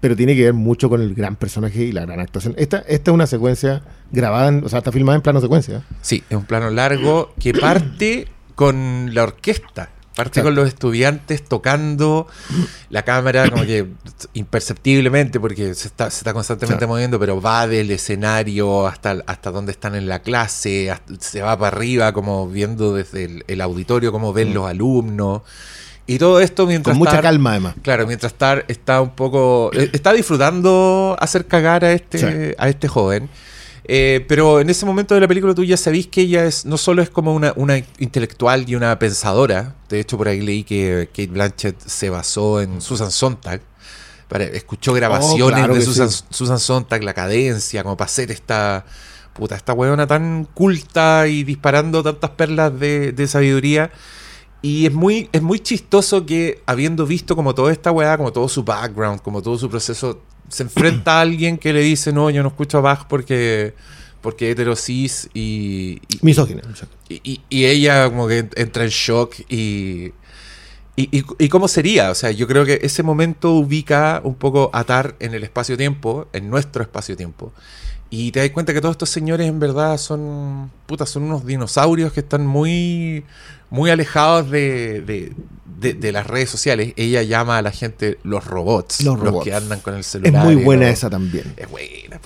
pero tiene que ver mucho con el gran personaje y la gran actuación. Esta, esta es una secuencia grabada, o sea, está filmada en plano secuencia. Sí, es un plano largo que parte con la orquesta Parte con los estudiantes tocando la cámara como que imperceptiblemente porque se está, se está constantemente moviendo, pero va del escenario hasta, hasta donde están en la clase, se va para arriba como viendo desde el, auditorio cómo ven mm. los alumnos. Y todo esto mientras... Con mucha calma además. Claro, mientras estar está un poco... Está disfrutando hacer cagar a este, a este joven. Eh, pero en ese momento de la película tú ya sabís que ella es no solo es como una, intelectual y una pensadora, de hecho por ahí leí que Kate Blanchett se basó en Susan Sontag, escuchó grabaciones oh, de Susan, Sontag, la cadencia, como para hacer esta puta, esta weona tan culta y disparando tantas perlas de, de sabiduría. Y es muy, es muy chistoso que habiendo visto como toda esta weá, como todo su background, como todo su proceso se enfrenta a alguien que le dice, no, yo no escucho a Bach porque porque heterosis y... y Misógina. Y, y, ella como que entra en shock y, y... Y, cómo sería? O sea, yo creo que ese momento ubica un poco atar en el espacio-tiempo, en nuestro espacio-tiempo. Y te das cuenta que todos estos señores en verdad son, puta, son unos dinosaurios que están muy, muy alejados de, de, las redes sociales. Ella llama a la gente los robots, los, que andan con el celular. Es muy buena esa también. Es buena.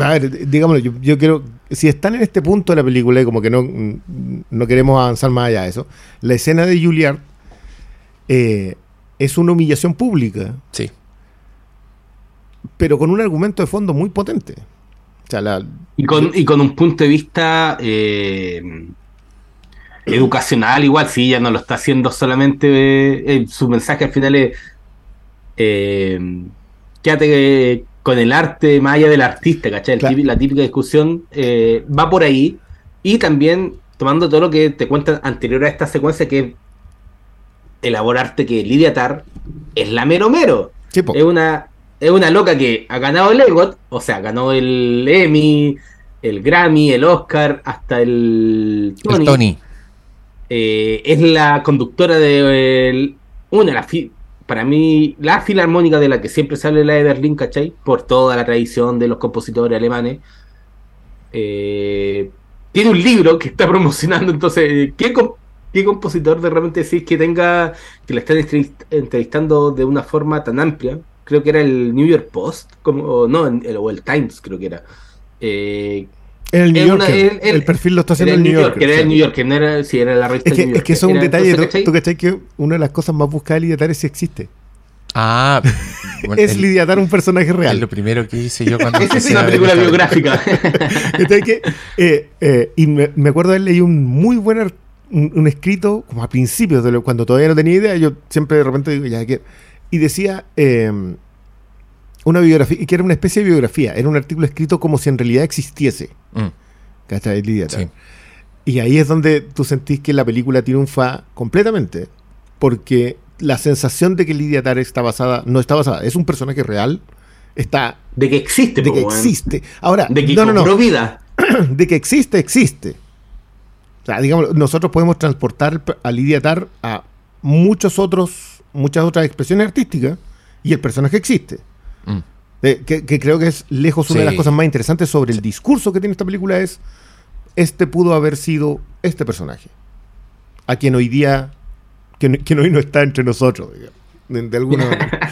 A ver, digámoslo, yo, yo, quiero, si están en este punto de la película y como que no, no queremos avanzar más allá de eso, la escena de Juilliard eh, es una humillación pública. Sí. Pero con un argumento de fondo muy potente. y, con, y con un punto de vista eh, educacional igual, sí, ella no lo está haciendo solamente, eh, su mensaje al final es, eh, quédate con el arte más allá del artista, ¿cachai? La típica discusión eh, va por ahí y también tomando todo lo que te cuentan anterior a esta secuencia que elaborarte que Lidia Tar es la mero mero. es una es una loca que ha ganado el EGOT, o sea, ganó el Emmy, el Grammy, el Oscar, hasta el Tony. Eh, es la conductora de una la para mí la filarmónica de la que siempre sale la de Berlín, ¿cachai? Por toda la tradición de los compositores alemanes. Eh, tiene un libro que está <laughs> promocionando, entonces, ¿qué, ¿qué compositor de repente decís que tenga, que la están entrevistando de una forma tan amplia? Creo que era el New York Post, como, no, el, o el Times creo que era. Eh, el New York. el, perfil lo está haciendo el New York. Era el New York, no era, si era la revista es que, New York. Es que eso es un detalle. ¿tú, ¿tú que una de las cosas más buscadas de Lidiatar es si existe. Ah, <laughs> es el, Lidiatar un personaje real. Es lo primero que hice yo cuando. <laughs> Esa es una película biográfica. <laughs> que, eh, eh, y me, me, acuerdo de leí un muy buen un, escrito, como a principios, de lo, cuando todavía no tenía idea. Yo siempre de repente digo, ya que. Y decía. Eh, una biografía, y que era una especie de biografía, era un artículo escrito como si en realidad existiese. Mm. ¿Cachai? Sí. Y ahí es donde tú sentís que la película triunfa completamente, porque la sensación de que Lidia Tar está basada, no está basada, es un personaje real, está... De que existe, De que existe. Ahora, de que no, no, no. vida. <clears throat> De que existe, existe. O sea, digamos, nosotros podemos transportar a Lidia Tar a muchos otros, muchas otras expresiones artísticas y el personaje existe. Mm. que, creo que es lejos una de las cosas más interesantes sobre el discurso que tiene esta película es, este pudo haber sido este personaje, a quien hoy día, que, hoy no está entre nosotros, de, alguna <laughs> manera.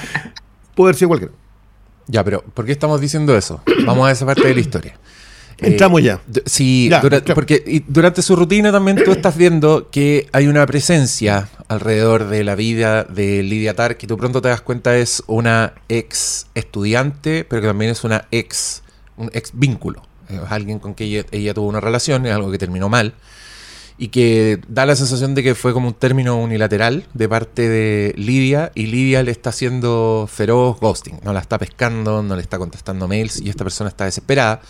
Puede haber sido cualquiera. Ya, pero ¿por qué estamos diciendo eso? Vamos a esa parte de la historia. Entramos ya. Sí, porque durante su rutina también tú estás viendo que hay una presencia alrededor de la vida de Lidia Tar que tú pronto te das cuenta es una ex estudiante, pero que también es una ex, un ex vínculo. Es alguien con quien ella, tuvo una relación, es algo que terminó mal y que da la sensación de que fue como un término unilateral de parte de Lidia y Lidia le está haciendo feroz ghosting, no la está pescando, no le está contestando mails y esta persona está desesperada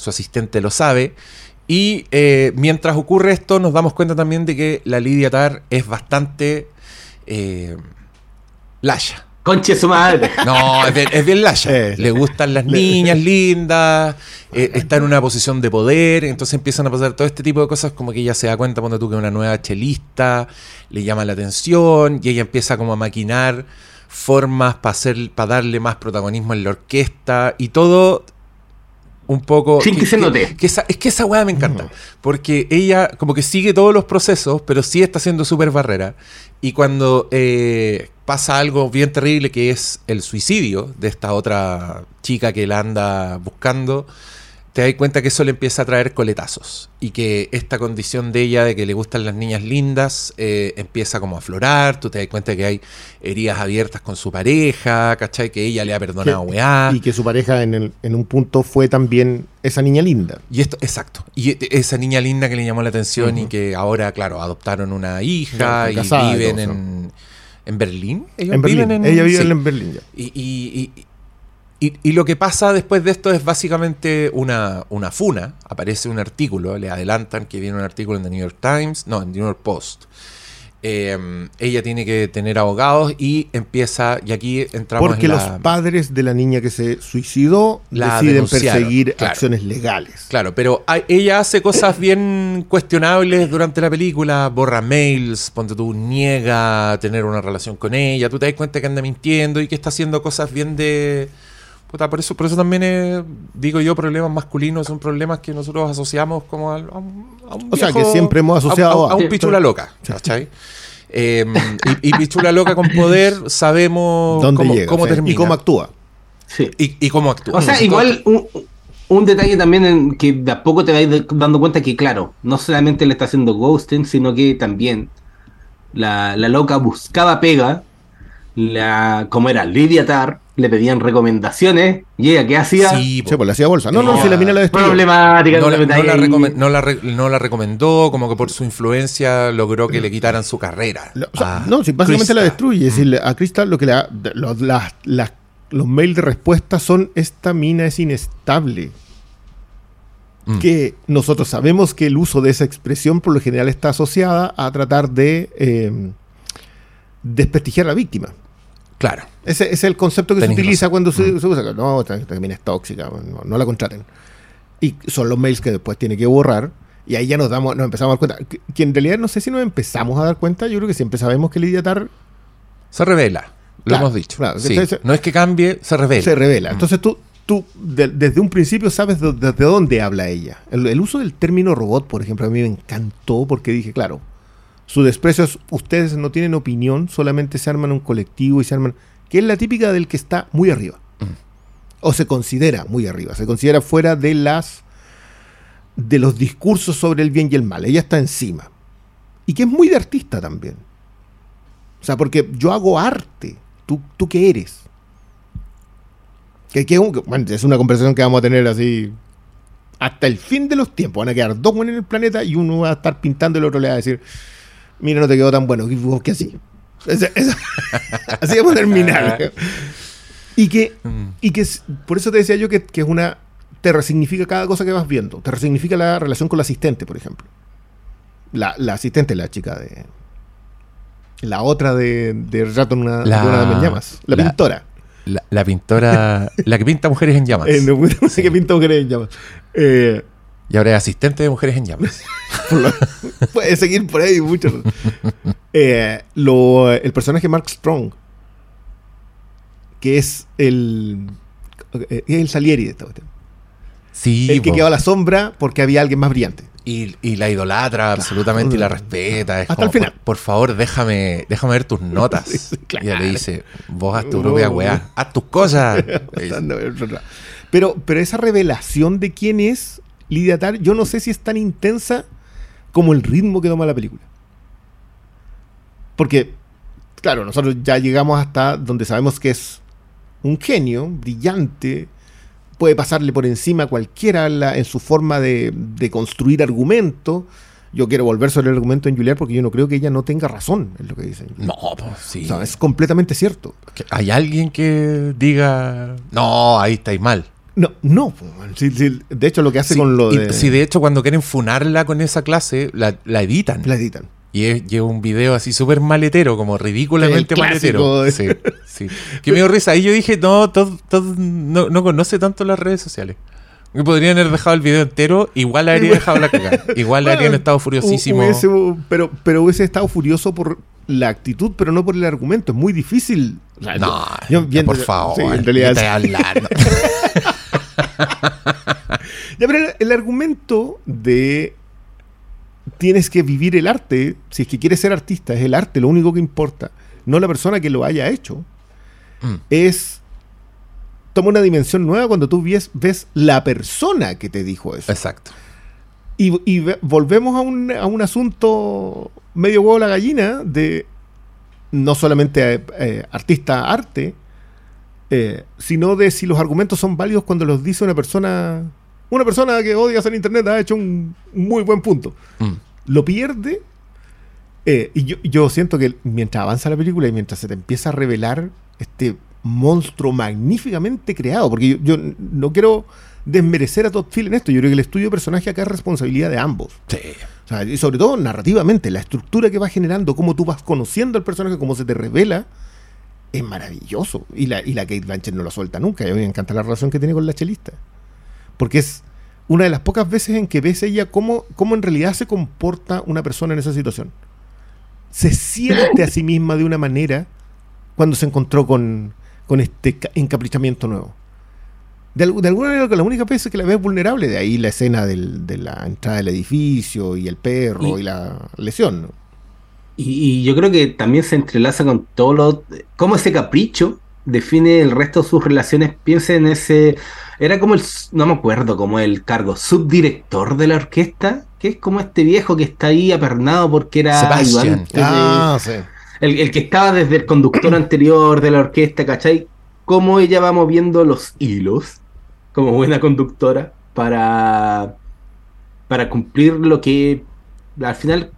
su asistente lo sabe. Y eh, mientras ocurre esto, nos damos cuenta también de que la Lidia Tar es bastante eh, lasha. Conche su madre. <laughs> No, es bien, es lasha. Le gustan las niñas <laughs> lindas, eh, está en una posición de poder, entonces empiezan a pasar todo este tipo de cosas como que ella se da cuenta cuando tú que una nueva chelista le llama la atención y ella empieza como a maquinar formas para darle más protagonismo en la orquesta y todo un poco... Sin que, se note. es que esa weá me encanta, porque ella como que sigue todos los procesos, pero sí está siendo súper barrera. Y cuando eh, pasa algo bien terrible, que es el suicidio de esta otra chica que la anda buscando, te das cuenta que eso le empieza a traer coletazos y que esta condición de ella de que le gustan las niñas lindas eh, empieza como a aflorar, tú te das cuenta que hay heridas abiertas con su pareja, ¿cachai? Que ella le ha perdonado weá. Y que su pareja en, un punto fue también esa niña linda. Y esto, exacto, y e, esa niña linda que le llamó la atención y que ahora, claro, adoptaron una hija y viven en, en Berlín. en Berlín. ella vive en Berlín ya. y, y, lo que pasa después de esto es básicamente una, una funa. Aparece un artículo, le adelantan que viene un artículo en The New York Times, no, en The New York Post. Em, ella tiene que tener abogados y empieza, y aquí entramos Porque los padres de la niña que se suicidó deciden perseguir acciones legales. Claro, pero ella hace cosas bien cuestionables durante la película, borra mails, ponte tú, niega tener una relación con ella, tú te das cuenta que anda mintiendo y que está haciendo cosas bien de por eso, por eso también digo yo, problemas masculinos son problemas que nosotros asociamos como a, un, O sea, que siempre hemos asociado a, un pichula loca, ¿cachai? Em, y, pichula loca con poder sabemos <laughs> cómo, termina. Y cómo actúa. Sí. Y, cómo actúa. O sea, igual un, detalle también en que de a poco te vas dando cuenta que, claro, no solamente le está haciendo ghosting, sino que también la, la loca buscaba pega, la, como era Lidia Tar, le pedían recomendaciones y ella qué hacía sí, pues le hacía bolsa. No no, si la mina la destruyó problemática no, la, recomendó como que por su influencia logró que le quitaran su carrera. No si básicamente la destruye. Mm. a Crystal lo que le los mails de respuesta son esta mina es inestable mm. que nosotros sabemos que el uso de esa expresión por lo general está asociada a tratar de eh, desprestigiar a la víctima Claro. Ese, es el concepto que se utiliza cuando se, usa. No, también es tóxica, no, la contraten. Y son los mails que después tiene que borrar. Y ahí ya nos damos, nos empezamos a dar cuenta. Que, en realidad no sé si nos empezamos a dar cuenta. Yo creo que siempre sabemos que Lidia Tar se revela. Lo hemos dicho. no es que cambie, se revela. Se revela. Mm. Entonces tú, tú desde un principio sabes desde dónde habla ella. El, uso del término robot, por ejemplo, a mí me encantó porque dije, claro, su desprecio es, ustedes no tienen opinión, solamente se arman un colectivo y se arman, que es la típica del que está muy arriba. Mm. O se considera muy arriba, se considera fuera de las de los discursos sobre el bien y el mal. Ella está encima. Y que es muy de artista también. O sea, porque yo hago arte. ¿Tú, tú qué eres? Que, es una conversación que vamos a tener así hasta el fin de los tiempos. Van a quedar dos en el planeta y uno va a estar pintando y el otro le va a decir, mira, no te quedó tan bueno, que así. <laughs> así vamos a terminar. Y que, mm. y que por eso te decía yo que, es una. Te resignifica cada cosa que vas viendo. Te resignifica la relación con la asistente, por ejemplo. La, la asistente, la chica de. La otra de, de Rato en una, la, en llamas. La, pintora. La, pintora. la que pinta mujeres en llamas. <laughs> Eh, no, <laughs> que pinta mujeres en llamas. Eh, y ahora es asistente de mujeres en llamas. <laughs> <laughs> Puede seguir por ahí mucho. Eh, el personaje Mark Strong, que es el, eh, el Salieri de esta cuestión. Sí, el que quedó a la sombra porque había alguien más brillante. Y, la idolatra absolutamente y la respeta. Hasta el final. Por, favor, déjame, déjame ver tus <laughs> notas. Y ella le dice, vos haz tu propia weá, haz tus cosas. pero, pero esa revelación de quién es Lidia Tar, yo no sé si es tan intensa como el ritmo que toma la película. Porque, claro, nosotros ya llegamos hasta donde sabemos que es un genio, brillante, puede pasarle por encima a cualquiera en, su forma de, construir argumento. Yo quiero volver sobre el argumento en Juliet porque yo no creo que ella no tenga razón en lo que dice. No, pues sí. es completamente cierto. ¿Hay alguien que diga, no, ahí estáis mal? No, no. de hecho, lo que hace con lo de. Sí, de hecho, cuando quieren funarla con esa clase, la, editan. La editan. Y es, un video así súper maletero, como ridículamente maletero. Sí, sí. Que me dio risa. Ahí yo dije, no, todo, no, conoce tanto las redes sociales. Que podrían haber dejado el video entero, igual le habría dejado la cagada. Igual le habrían estado furiosísimo. pero, pero hubiese estado furioso por la actitud, pero no por el argumento. Es muy difícil. no, por favor. en realidad. <laughs> <laughs> ya, pero el, argumento de tienes que vivir el arte, si es que quieres ser artista, es el arte lo único que importa, no la persona que lo haya hecho, mm. es toma una dimensión nueva cuando tú ves, ves la persona que te dijo eso. Exacto. Y, volvemos a un, a un, asunto medio huevo la gallina de no solamente eh, eh, artista arte, eh, sino de si los argumentos son válidos cuando los dice una persona. Una persona que odia hacer internet ha hecho un, muy buen punto. Mm. Lo pierde. y yo, yo siento que mientras avanza la película y mientras se te empieza a revelar este monstruo magníficamente creado, porque yo, no quiero desmerecer a Todd Phil en esto, yo creo que el estudio de personaje acá es responsabilidad de ambos. Sí. y sobre todo narrativamente, la estructura que va generando, cómo tú vas conociendo al personaje, cómo se te revela, es maravilloso. Y la, y la Kate Blanchett no lo suelta nunca. Y a mí me encanta la relación que tiene con la chelista. Porque es una de las pocas veces en que ves ella cómo, cómo en realidad se comporta una persona en esa situación. Se siente a sí misma de una manera cuando se encontró con, con este encaprichamiento nuevo. De, alguna manera, la única vez que la ves vulnerable, de ahí la escena de la entrada del edificio y el perro y, la lesión. Y, yo creo que también se entrelaza con todo lo. cómo ese capricho define el resto de sus relaciones. Piensa en ese. Era como el. No me acuerdo como el cargo. Subdirector de la orquesta. Que es como este viejo que está ahí apernado porque era Sebastián. Ah, sí el, que estaba desde el conductor anterior de la orquesta, ¿cachai? Cómo ella va moviendo los hilos, como buena conductora, para, para cumplir lo que al final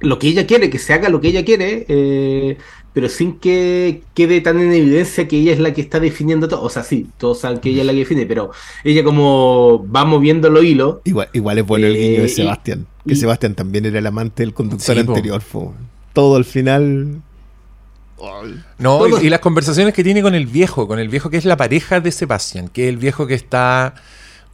lo que ella quiere, que se haga lo que ella quiere, eh, pero sin que quede tan en evidencia que ella es la que está definiendo todo. O sea, sí, todos saben que ella es la que define, pero ella como va moviendo los hilos. Igual, igual es bueno el guiño de eh, Sebastián, que Sebastián también era el amante del conductor anterior. Fue todo al final. No, y, las conversaciones que tiene con el viejo, con el viejo que es la pareja de Sebastián, que es el viejo que está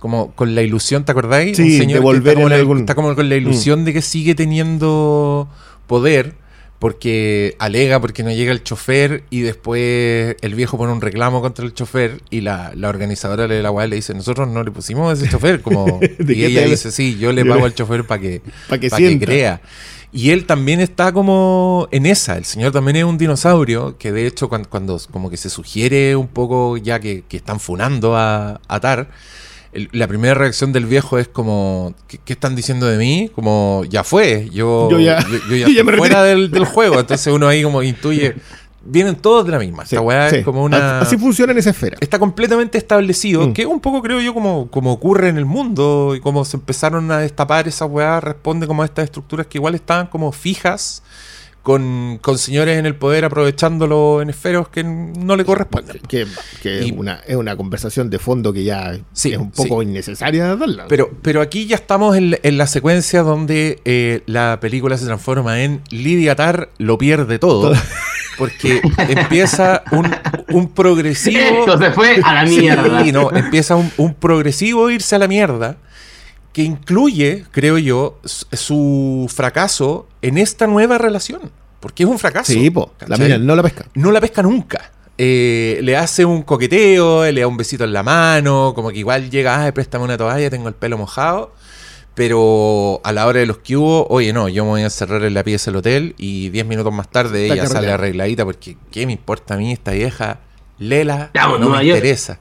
como con la ilusión, ¿te acordáis? Sí, Un señor de volver está, como con la ilusión mm. de que sigue teniendo poder porque alega porque no llega el chofer y después el viejo pone un reclamo contra el chofer y la, organizadora de la UAE le dice, nosotros no le pusimos ese chofer, como <laughs> y ella dice, sí, yo le pago al chofer para que, <laughs> que, que crea. Y él también está como en esa. El señor también es un dinosaurio que de hecho cuando, como que se sugiere un poco ya que, están funando a, a Tar, la primera reacción del viejo es como, ¿qué, están diciendo de mí? Como, ya fue, yo, yo ya, <laughs> fuera del, del, juego. Entonces uno ahí como intuye, vienen todos de la misma. es como una. Así funciona en esa esfera. Está completamente establecido, mm. que un poco creo yo como, como ocurre en el mundo y como se empezaron a destapar esa weá, responde como a estas estructuras que igual estaban como fijas. Con, señores en el poder aprovechándolo en esferos que no le corresponden. Que, es, una, es una conversación de fondo que ya es un poco innecesaria darla. Pero, pero aquí ya estamos en, la secuencia donde eh, la película se transforma en Lidia Tar lo pierde todo. porque empieza un, progresivo. <laughs> Esto se fue a la mierda. no, empieza un, progresivo irse a la mierda que incluye, creo yo, su fracaso en esta nueva relación. Porque es un fracaso. Sí, la mira, no la pesca. No la pesca nunca. Eh, le hace un coqueteo, le da un besito en la mano, como que igual llega, ay, préstame una toalla, tengo el pelo mojado. Pero a la hora de los que hubo, oye, no, yo me voy a cerrar en la pieza del hotel y 10 minutos más tarde ella sale arregladita porque ¿qué me importa a mí esta vieja? Lela, no, me interesa.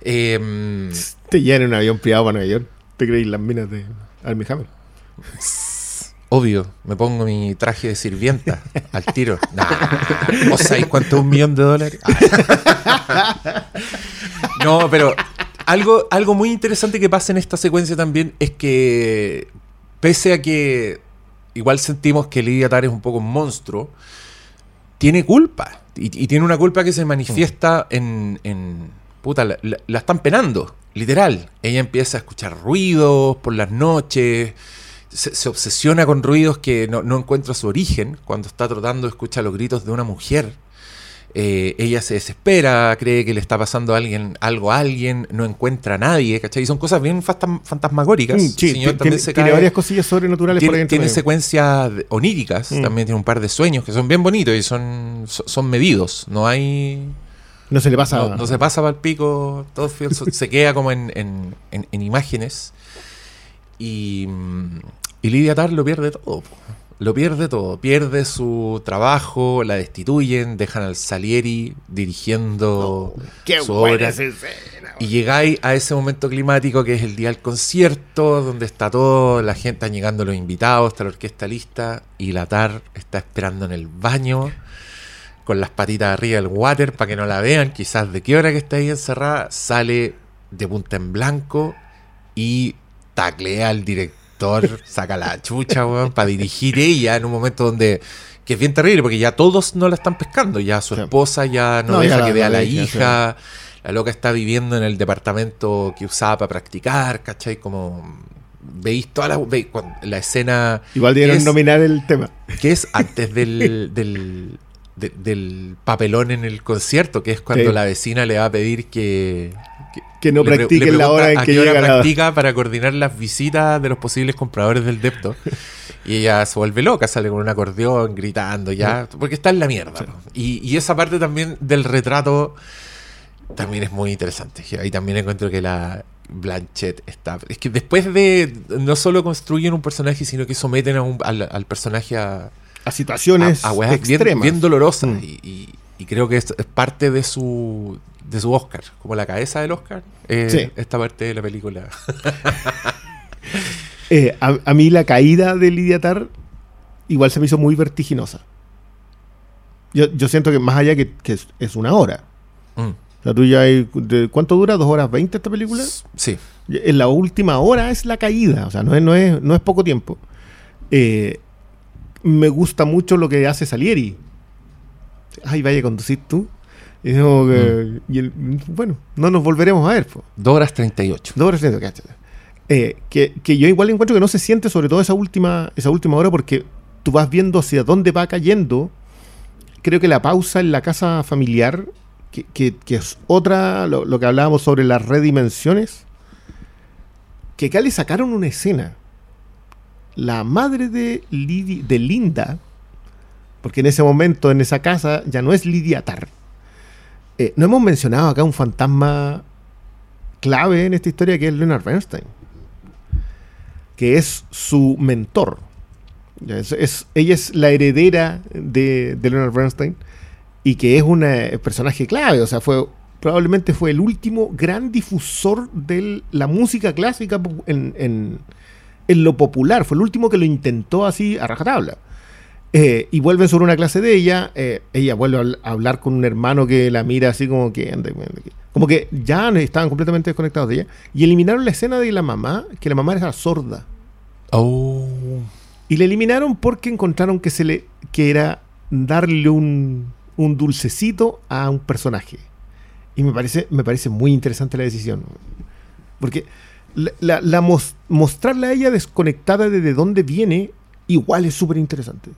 Eh, te llenan un avión privado para Nueva York. ¿Te creéis las minas de Hammer? Obvio, me pongo mi traje de sirvienta al tiro. Nah, ¿Vos sabéis cuánto es un millón de dólares? no, pero algo, algo muy interesante que pasa en esta secuencia también es que, pese a que igual sentimos que Lidia Tar es un poco un monstruo, tiene culpa. Y, tiene una culpa que se manifiesta en. en puta, la, están penando, literal. Ella empieza a escuchar ruidos por las noches. Se, obsesiona con ruidos que no, no encuentra su origen. Cuando está trotando, escucha los gritos de una mujer eh, ella se desespera, cree que le está pasando a alguien, algo a alguien, no encuentra a nadie, ¿cachai? Y son cosas bien fantasmagóricas. Mm, sí, tiene, varias cosillas sobrenaturales tiene, por ahí Tiene secuencias oníricas, mm. también tiene un par de sueños que son bien bonitos y son, son medidos. No hay. No se le pasa. No, no se pasa para el pico, todo se queda como en, en, imágenes. Y, y Lidia Tar lo pierde todo. lo pierde todo. Pierde su trabajo, la destituyen, dejan al Salieri dirigiendo su obra. y llegáis a ese momento climático que es el día del concierto, donde está todo, la gente, están llegando los invitados, está la orquesta lista, y la TAR está esperando en el baño, con las patitas arriba del water para que no la vean, quizás de qué hora que está ahí encerrada, sale de punta en blanco y taclea al director saca la chucha, weón, para dirigir ella en un momento donde. que es bien terrible, porque ya todos no la están pescando. Ya su esposa ya no, deja que vea a la hija. La loca está viviendo en el departamento que usaba para practicar, ¿cachai? Como. Veis toda la, la escena. Igual dieron nominar el tema. Que es antes del, del, del papelón en el concierto, que es cuando la vecina le va a pedir que, que no practiquen la hora en que llega practica para coordinar las visitas de los posibles compradores del depto. y ella se vuelve loca, sale con un acordeón gritando ya, porque está en la mierda. Y, esa parte también del retrato también es muy interesante. Ahí también encuentro que la Blanchett está... Es que después de... No solo construyen un personaje, sino que someten al, personaje a... A situaciones extremas. Bien, dolorosas. Mm. Y, y, creo que es parte de su de su Oscar, como la cabeza del Oscar, eh, esta parte de la película. <laughs> Eh, a, mí la caída de Lidia Tar igual se me hizo muy vertiginosa. Yo, siento que más allá que, es, una hora. Mm. tuya hay, ¿Cuánto dura? ¿Dos horas veinte esta película? Sí. En la última hora es la caída, o sea, no es, no es, no es poco tiempo. Eh, me gusta mucho lo que hace Salieri. Ay, vaya a conducir tú. Y, que, mm. bueno, no nos volveremos a ver. 2 horas 38. 2 horas 38. Eh, que, que, yo igual encuentro que no se siente, sobre todo esa última, esa última hora, porque tú vas viendo hacia dónde va cayendo. Creo que la pausa en la casa familiar, que, que, es otra, lo, que hablábamos sobre las redimensiones, que acá le sacaron una escena. La madre de, de Linda, porque en ese momento, en esa casa, ya no es Lidia Tar eh, no hemos mencionado acá un fantasma clave en esta historia que es Leonard Bernstein, que es su mentor. Es, ella es la heredera de, Leonard Bernstein y que es un personaje clave, o sea, fue probablemente fue el último gran difusor de la música clásica en lo popular, fue el último que lo intentó así a rajatabla. Eh, y vuelven sobre una clase de ella. Eh, ella vuelve a hablar con un hermano que la mira así como que. Como que ya estaban completamente desconectados de ella. Y eliminaron la escena de la mamá, que la mamá era sorda. Oh. Y la eliminaron porque encontraron que se le. que era darle un, un dulcecito a un personaje. Y me parece, me parece muy interesante la decisión. Porque la, la, mostrarle a ella desconectada de, de dónde viene, igual es súper interesante.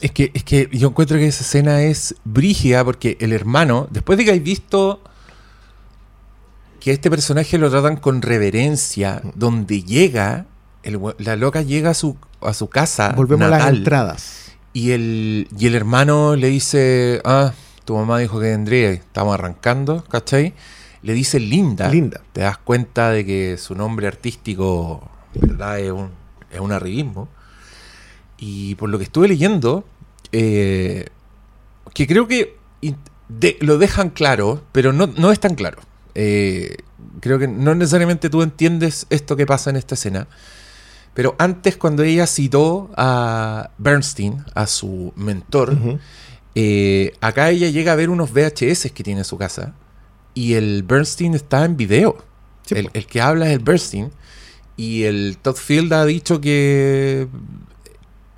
Es que, es que yo encuentro que esa escena es brígida porque el hermano, después de que hay visto que este personaje lo tratan con reverencia, donde llega, la loca llega a su, a su casa. Volvemos a las entradas. Y el, y el hermano le dice, ah, tu mamá dijo que vendría, estamos arrancando, ¿cachai? Le dice Linda. Linda. Te das cuenta de que su nombre artístico, ¿verdad? Es un, es un arribismo. Y por lo que estuve leyendo, eh, que creo que lo dejan claro, pero no, no es tan claro. Eh, creo que no necesariamente tú entiendes esto que pasa en esta escena. Pero antes, cuando ella citó a Bernstein, a su mentor, eh, acá ella llega a ver unos VHS que tiene en su casa. Y el Bernstein está en video. el, el, que habla es el Bernstein. Y el Todd Field ha dicho que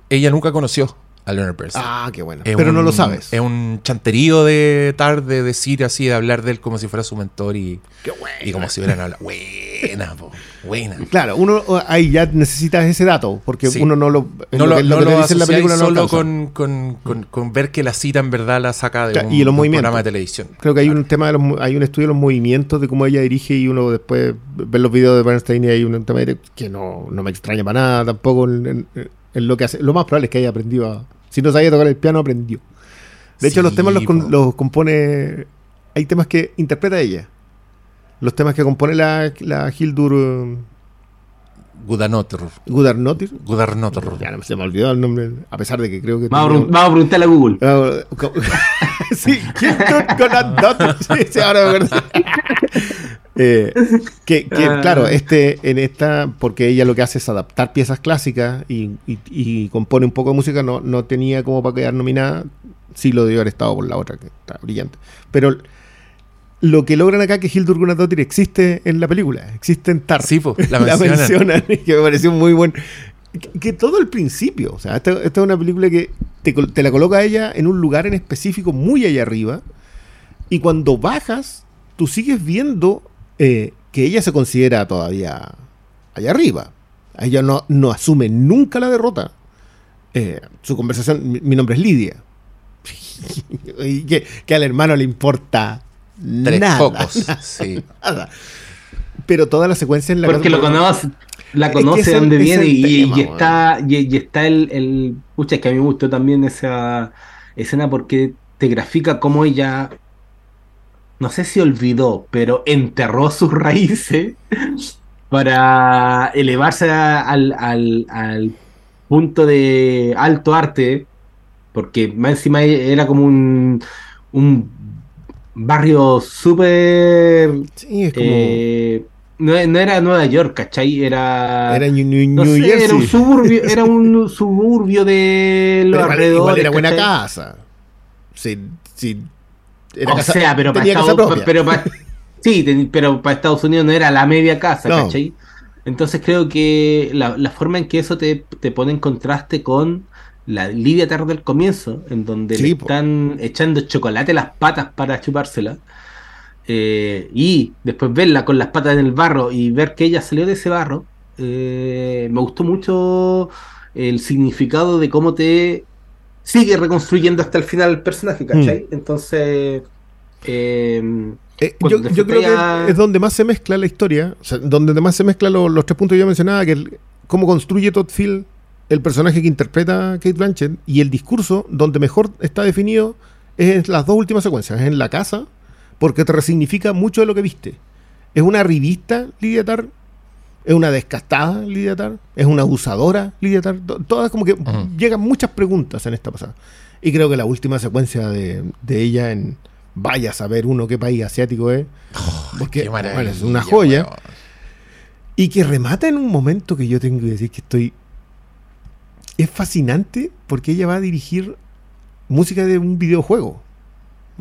ella nunca conoció a Leonard Bernstein. Ah, qué bueno. Pero no lo sabes. Es un chanterío de tarde decir así, de hablar de él como si fuera su mentor y, qué y como si hubieran hablado. Buena, po, buena. Claro, uno ahí ya necesitas ese dato, porque uno no lo. No lo, no lo, dice en la película solo con, con, con, ver que la cita en verdad la saca de un, y los programa de televisión. Creo que hay un tema de los, hay un estudio de los movimientos de cómo ella dirige y uno después ve los videos de Bernstein y hay un tema de, que no, no me extraña para nada tampoco. en, lo que hace. Lo más probable es que haya aprendido a. Si no sabía tocar el piano, aprendió. De hecho, los temas los, compone. Hay temas que interpreta ella. Los temas que compone la, la Hildur. Gudarnotir. Gudarnotir. Gudarnotir. Ya no se me olvidó el nombre, a pesar de que creo que. Vamos, a preguntarle a Google. <laughs> sí, Gudarnotir. Sí, sí, ahora me acuerdo. <laughs> Eh, <laughs> que, ah. claro, este, en esta, porque ella lo que hace es adaptar piezas clásicas y, compone un poco de música, no, no tenía como para quedar nominada, sí lo debió haber estado por la otra, que está brillante. Pero lo que logran acá que Hildur Gunnadóttir existe en la película, existe en Tar. Sí, <laughs> la, mencionan. que me pareció muy bueno. Que, todo el principio, o sea, esta, es una película que te, la coloca a ella en un lugar en específico muy allá arriba, y cuando bajas, tú sigues viendo eh, que ella se considera todavía allá arriba. Ella no, no asume nunca la derrota. Eh, su conversación, mi, nombre es Lidia. <laughs> y que, que, al hermano le importa Tres nada, <laughs> sí. Pero toda la secuencia en la Porque lo conoce, la conoce de dónde viene y, está, y, está el, el. Pucha, es que a mí me gustó también esa escena porque te grafica cómo ella. No sé si olvidó, pero enterró sus <laughs> raíces para elevarse al, al, al punto de alto arte. Porque más encima era como un, un barrio súper... Sí, es como... Eh, no, era Nueva York, ¿cachai? Era. Era New, Era un suburbio, era un suburbio de los alrededores. Igual era buena casa. Sí, sí. Era o sea, pero para, Estados, pero para, sí, pero para Estados Unidos no era la media casa, ¿cachai? Entonces creo que la, la, forma en que eso te, te pone en contraste con la Lidia tarde del comienzo, en donde le están echando chocolate a las patas para chupársela. Eh, y después verla con las patas en el barro y ver que ella salió de ese barro, eh, me gustó mucho el significado de cómo te sigue reconstruyendo hasta el final el personaje, ¿cachai? Mm. Entonces, em, eh, yo, creo que es donde más se mezcla la historia, donde más se mezclan los tres puntos que yo mencionaba, que el, cómo construye Todd Field el personaje que interpreta Kate Blanchett y el discurso donde mejor está definido es en las dos últimas secuencias, es en la casa, porque te resignifica mucho de lo que viste. Es una revista, Lidia Tar, es una descastada, Lidia Tar, es una abusadora, Lidia Tar, todas como que llegan muchas preguntas en esta pasada. Y creo que la última secuencia de, ella en vaya a saber uno qué país asiático es, oh, porque es una joya. Y que remata en un momento que yo tengo que decir que estoy es fascinante porque ella va a dirigir música de un videojuego.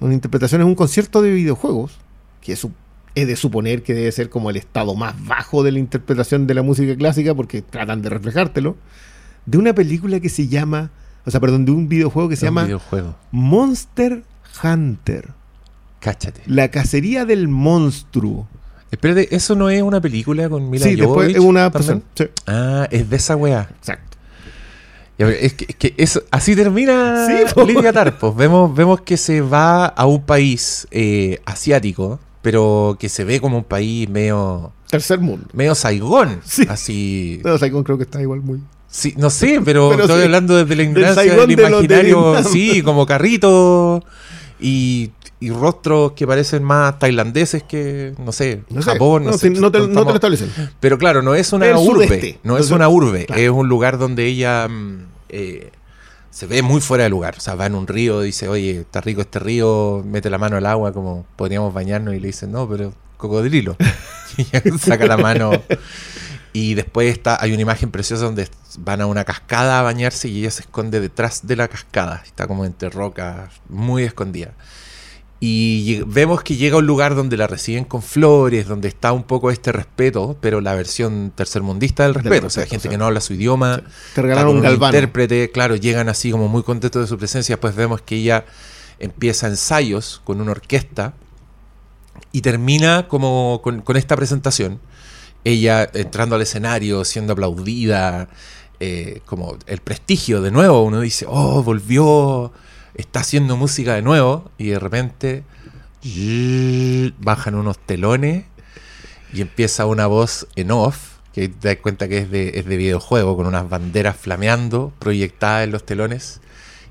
Una interpretación es un concierto de videojuegos, que es, es, de suponer que debe ser como el estado más bajo de la interpretación de la música clásica, porque tratan de reflejártelo, de una película que se llama, o sea, perdón, de un videojuego que se llama Monster Hunter. Cáchate. La cacería del monstruo. Espérate, ¿eso no es una película con Mila Sí, después es una adaptación. Ah, es de esa weá. Exacto. Es que, es así termina Lidia Tarpos. Vemos, vemos que se va a un país eh, asiático, pero que se ve como un país medio. Tercer mundo. Medio Saigón. Así. No, Saigón creo que está igual muy. Sí, no sé, pero, estoy hablando desde la ignorancia del, imaginario. sí, como carrito y, y, rostros que parecen más tailandeses que, no sé, Japón. No, sé, no, te, lo establecen. Pero claro, no es una urbe. No es una urbe. Es un lugar donde ella mm, eh, se ve muy fuera de lugar. O sea, va en un río, dice, oye, está rico este río, mete la mano al agua como podríamos bañarnos y le dicen, no, pero cocodrilo. <laughs> y saca la mano. Y después está, hay una imagen preciosa donde van a una cascada a bañarse y ella se esconde detrás de la cascada. Está como entre rocas, muy escondida. Y vemos que llega a un lugar donde la reciben con flores, donde está un poco este respeto, pero la versión tercermundista del respeto. o sea, gente que no habla su idioma, te regalaron un, intérprete, claro, llegan así como muy contentos de su presencia. Después vemos que ella empieza ensayos con una orquesta y termina como con, esta presentación. Ella entrando al escenario, siendo aplaudida, eh, como el prestigio de nuevo. Uno dice, oh, volvió está haciendo música de nuevo y de repente bajan unos telones y empieza una voz en off, que te das cuenta que es de, es de videojuego, con unas banderas flameando proyectadas en los telones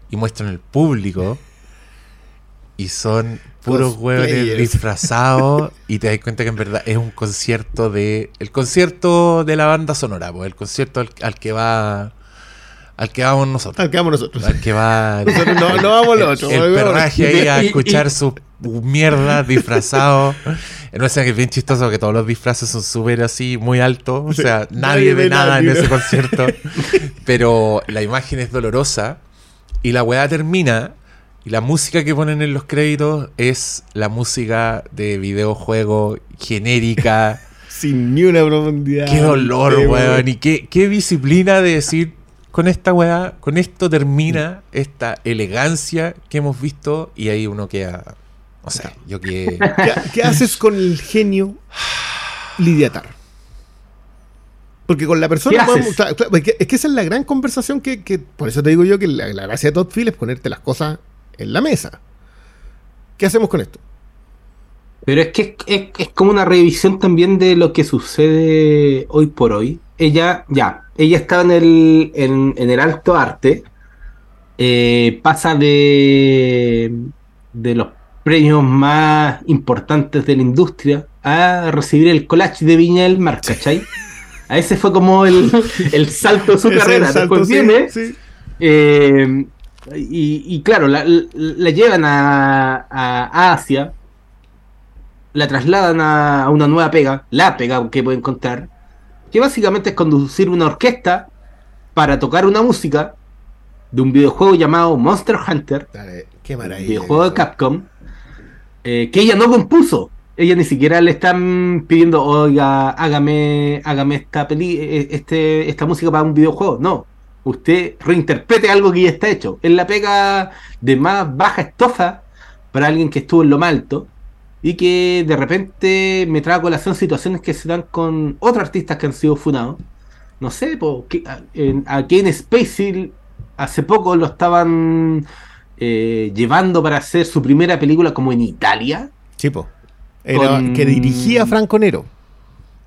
y muestran el público y son puros hueones disfrazados <laughs> y te das cuenta que en verdad es un concierto de el concierto de la banda sonora, pues el concierto al, que va al que vamos nosotros. Al que vamos nosotros. Al que va <laughs> nosotros no, no vamos los El, el perraje ahí a <laughs> escuchar su mierda disfrazado. <laughs> No sé que es bien chistoso que todos los disfraces son súper así, muy altos. O sea, nadie, ve nada, en ese concierto. Pero la imagen es dolorosa. Y la weá termina y la música que ponen en los créditos es la música de videojuego genérica. Sin ni una profundidad. Qué dolor, weón. Y qué, qué disciplina de decir, con esta weá, con esto termina esta elegancia que hemos visto y ahí uno queda... O sea, yo que... <laughs> ¿Qué, haces con el genio Lidiatar? Porque con la persona es que esa es la gran conversación que, por eso te digo yo que la, la gracia de Todd Phil es ponerte las cosas en la mesa. ¿Qué hacemos con esto? Pero es que es, como una revisión también de lo que sucede hoy por hoy. Ella, ya, ella estaba en el, en, el alto arte, eh, pasa de, de los premios más importantes de la industria a recibir el collage de Viña del Mar, ¿cachai? A ese fue como el, <laughs> salto de su carrera. Después viene eh, y, claro, la, llevan a, Asia, la trasladan a, una nueva pega, la pega que puede encontrar, que básicamente es conducir una orquesta para tocar una música de un videojuego llamado Monster Hunter, qué maravilla, videojuego de Capcom, eh, que ella no compuso. Ella ni siquiera le están pidiendo, oiga, hágame, hágame esta peli, eh, este, esta música para un videojuego. No, usted reinterprete algo que ya está hecho. Es la pega de más baja estofa para alguien que estuvo en lo más alto y que de repente me trae a colación situaciones que se dan con otros artistas que han sido funados. No sé, aquí en Spacey hace poco lo estaban eh, llevando para hacer su primera película como en Italia. Chipo. que dirigía Franco Nero.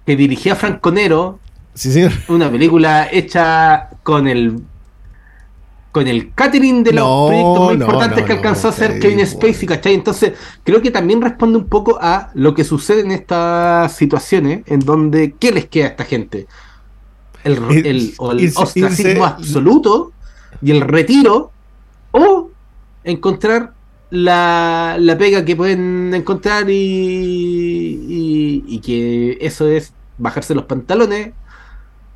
Que dirigía Franco Nero Sí, señor. Una película hecha con el con el catering de los proyectos más importantes que alcanzó a hacer Kevin Spacey, ¿cachai? Entonces, creo que también responde un poco a lo que sucede en estas situaciones, en donde, ¿qué les queda a esta gente? El, el, ostracismo absoluto y el retiro, o encontrar la, la pega que pueden encontrar y, y que eso es bajarse los pantalones,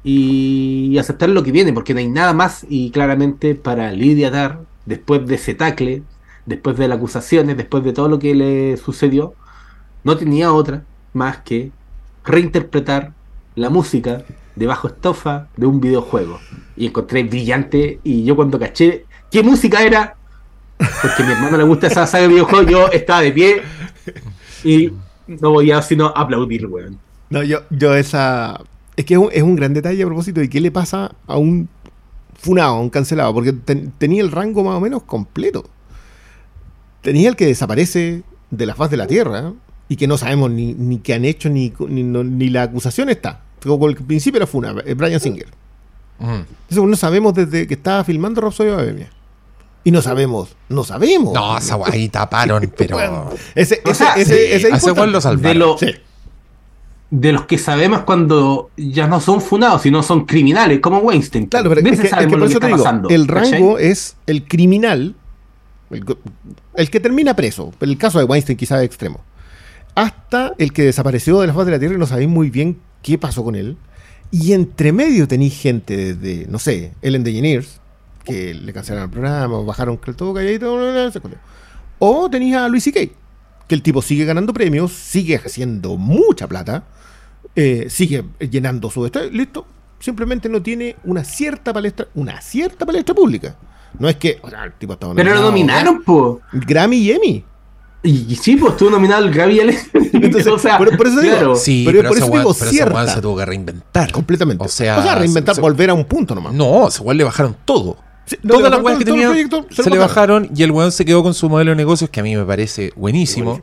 y aceptar lo que viene, porque no hay nada más y claramente para Lidia Dar, después de ese tacle, después de las acusaciones, después de todo lo que le sucedió, no tenía otra más que reinterpretar la música de bajo estofa de un videojuego. Y encontré brillante y yo cuando caché qué música era, porque a mi hermano le gusta esa saga de videojuegos, yo estaba de pie y no voy a sino aplaudir, weón. No, yo, yo esa es que es un, gran detalle a propósito de qué le pasa a un funado, a un cancelado, porque tenía el rango más o menos completo. Tenía el que desaparece de la faz de la Tierra y que no sabemos ni, ni qué han hecho ni, ni, la acusación está. Como el principio era Funa, eh, Brian Singer. Eso no sabemos desde que estaba filmando Rhapsody Bohemia. Y no sabemos, no sabemos. No, esa ahí taparon, <laughs> pero. ese, ese, ese, ese, ese, lo salvaron. sí de los que sabemos cuando ya no son funados, sino son criminales, como Weinstein. Claro, pero es que, por eso te digo, el rango es el criminal, el, que termina preso, el caso de Weinstein quizá es extremo, hasta el que desapareció de la faz de la Tierra y no sabéis muy bien qué pasó con él. Y entre medio tenéis gente de, no sé, Ellen DeGeneres, que le cancelaron el programa, bajaron todo calladito, o tenéis a Luis C.K., que el tipo sigue ganando premios, sigue haciendo mucha plata, eh, sigue llenando su listo, simplemente no tiene una cierta palestra, una cierta palestra pública. No es que, el tipo estaba Pero lo nominaron, po. Grammy y Emmy. Y, sí, pues estuvo nominado el Grammy y el <laughs> Entonces, o sea, por, eso digo, sí, pero, por eso digo cierta. se tuvo que reinventar. Completamente. O sea, reinventar, volver a un punto nomás. No, igual le bajaron todo. Todas las weas que tenía se, le bajaron y el weón se quedó con su modelo de negocios que a mí me parece buenísimo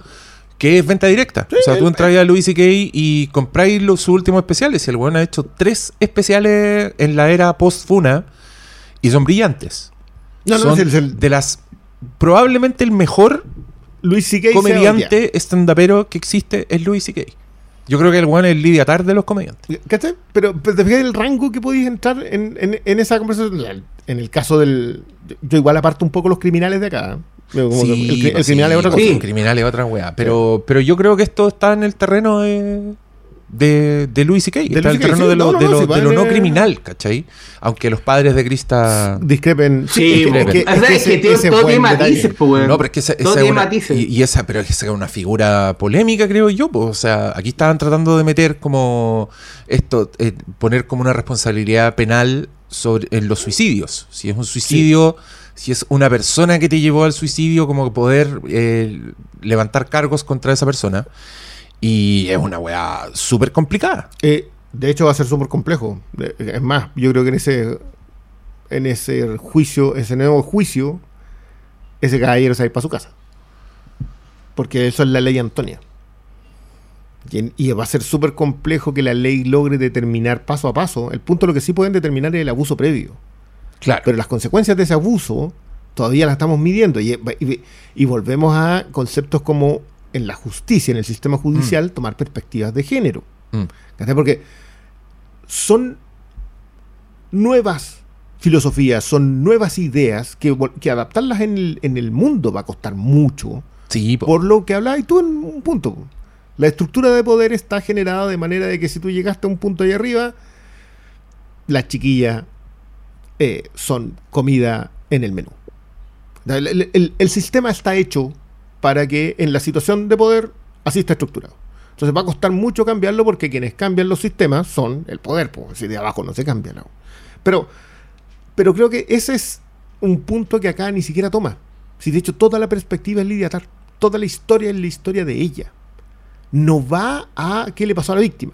que es venta directa. o sea, tú entras a Luis K y compráis sus últimos especiales. Y el weón ha hecho tres especiales en la era post-Funa y son brillantes. No, son de las. Probablemente el mejor Luis C.K. comediante estandapero que existe es Luis C.K. Yo creo que el one es el Lidia Tar de los comediantes. ¿Cachai? Pero, pero te fijas el rango que podéis entrar en, en, esa conversación. En el caso del. Yo igual aparto un poco los criminales de acá. Sí, el, criminal es otra cosa. El criminal es otra weá. Pero, pero yo creo que esto está en el terreno de de, de Louis C.K. Está el terreno de lo no, de lo, de lo no criminal, ¿cachai? Aunque los padres de Krista discrepen. Sí, discrepen. Es que, que todo tiene matices, pues, No, pero es que esa, esa es una, y, y, esa, pero es que es una figura polémica, creo yo. Pues, o sea, aquí estaban tratando de meter como esto, eh, poner como una responsabilidad penal sobre en los suicidios. Si es un suicidio, si es una persona que te llevó al suicidio, como poder eh, levantar cargos contra esa persona. Y es una weá súper complicada. Eh, de hecho, va a ser súper complejo. Es más, yo creo que en ese, en ese juicio, ese nuevo juicio, ese caballero se va a ir para su casa. Porque eso es la ley Antonia. Y, va a ser súper complejo que la ley logre determinar paso a paso. El punto lo que sí pueden determinar es el abuso previo. Claro. Pero las consecuencias de ese abuso todavía las estamos midiendo. y volvemos a conceptos como en la justicia, en el sistema judicial, mm. tomar perspectivas de género. Mm. Porque son nuevas filosofías, son nuevas ideas que, que adaptarlas en el, en el, mundo va a costar mucho. Sí, por lo que hablabas tú en un punto. La estructura de poder está generada de manera de que si tú llegaste a un punto ahí arriba, las chiquillas eh, son comida en el menú. el sistema está hecho para que en la situación de poder así está estructurado. Entonces va a costar mucho cambiarlo porque quienes cambian los sistemas son el poder, pues si de abajo no se cambia. ¿no? Pero, pero creo que ese es un punto que acá ni siquiera toma. Si de hecho toda la perspectiva es Lidia Tar, toda la historia es la historia de ella. No va a qué le pasó a la víctima.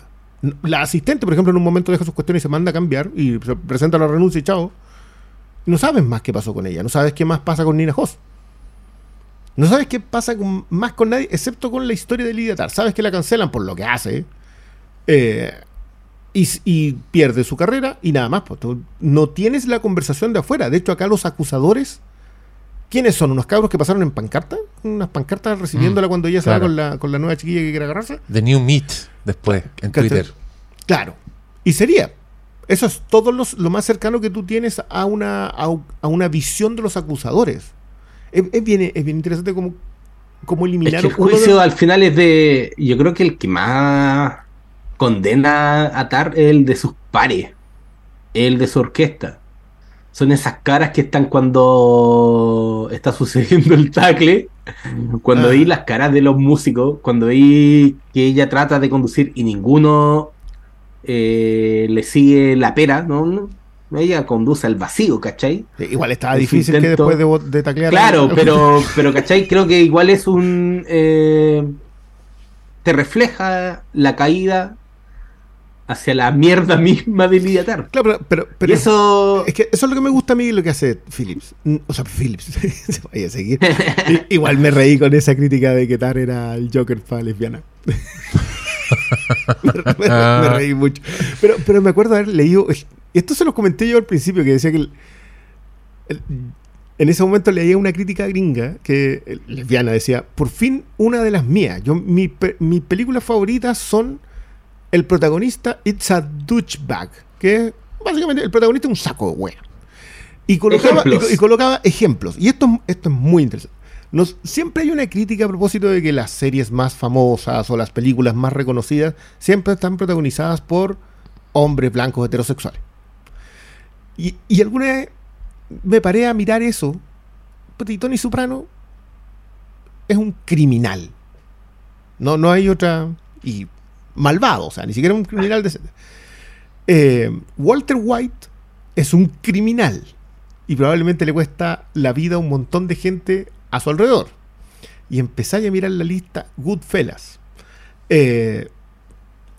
La asistente, por ejemplo, en un momento deja sus cuestiones y se manda a cambiar y presenta la renuncia y chao. No sabes más qué pasó con ella, no sabes qué más pasa con Nina Hoss. No sabes qué pasa más con nadie, excepto con la historia de Lidia Tar. Sabes que la cancelan por lo que hace. Eh, y, pierde su carrera y nada más. Pues, no tienes la conversación de afuera. De hecho, acá los acusadores, ¿quiénes son? ¿Unos cabros que pasaron en pancarta? Unas pancartas recibiéndola mm, cuando ella se con la, con la nueva chiquilla que quiere agarrarse. The New Meat, después, en Twitter. Claro. Y sería. Eso es todo lo más cercano que tú tienes a una, a una visión de los acusadores es, bien, es bien interesante cómo, cómo eliminar... el juicio al final es de... Yo creo que el que más condena a Tar es el de sus pares, el de su orquesta. Son esas caras que están cuando está sucediendo el tacle, cuando vi ah. las caras de los músicos, cuando vi que ella trata de conducir y ninguno eh, le sigue la pera, ¿no? ella conduce al vacío, ¿cachai? igual estaba difícil que después de, de taclear. Claro, pero, <laughs> pero, ¿cachai? Creo que igual es un. Eh, te refleja la caída hacia la mierda <laughs> misma de Lidiatar. Claro, pero, pero, eso... Es que eso es lo que me gusta a mí lo que hace Phillips. O sea, Phillips, <laughs> se vaya a seguir. <laughs> Igual me reí con esa crítica de que Tar era el Joker para lesbiana. me, reí mucho. Pero, pero me acuerdo haber leído esto se los comenté yo al principio, que decía que en ese momento leía una crítica gringa, que lesbiana, decía, por fin una de las mías. Yo, mi, mis películas favoritas son el protagonista It's a Douchebag, que básicamente el protagonista es un saco de wea. Y colocaba, y, colocaba ejemplos. Y esto, esto es muy interesante. Nos, siempre hay una crítica a propósito de que las series más famosas o las películas más reconocidas siempre están protagonizadas por hombres blancos heterosexuales. Y, y alguna vez me paré a mirar eso. Y Tony Soprano es un criminal. No, no hay otra. Y malvado, o sea, ni siquiera un criminal decente. Eh, Walter White es un criminal. Y probablemente le cuesta la vida a un montón de gente a su alrededor. Y empezáis a mirar la lista Goodfellas. Eh,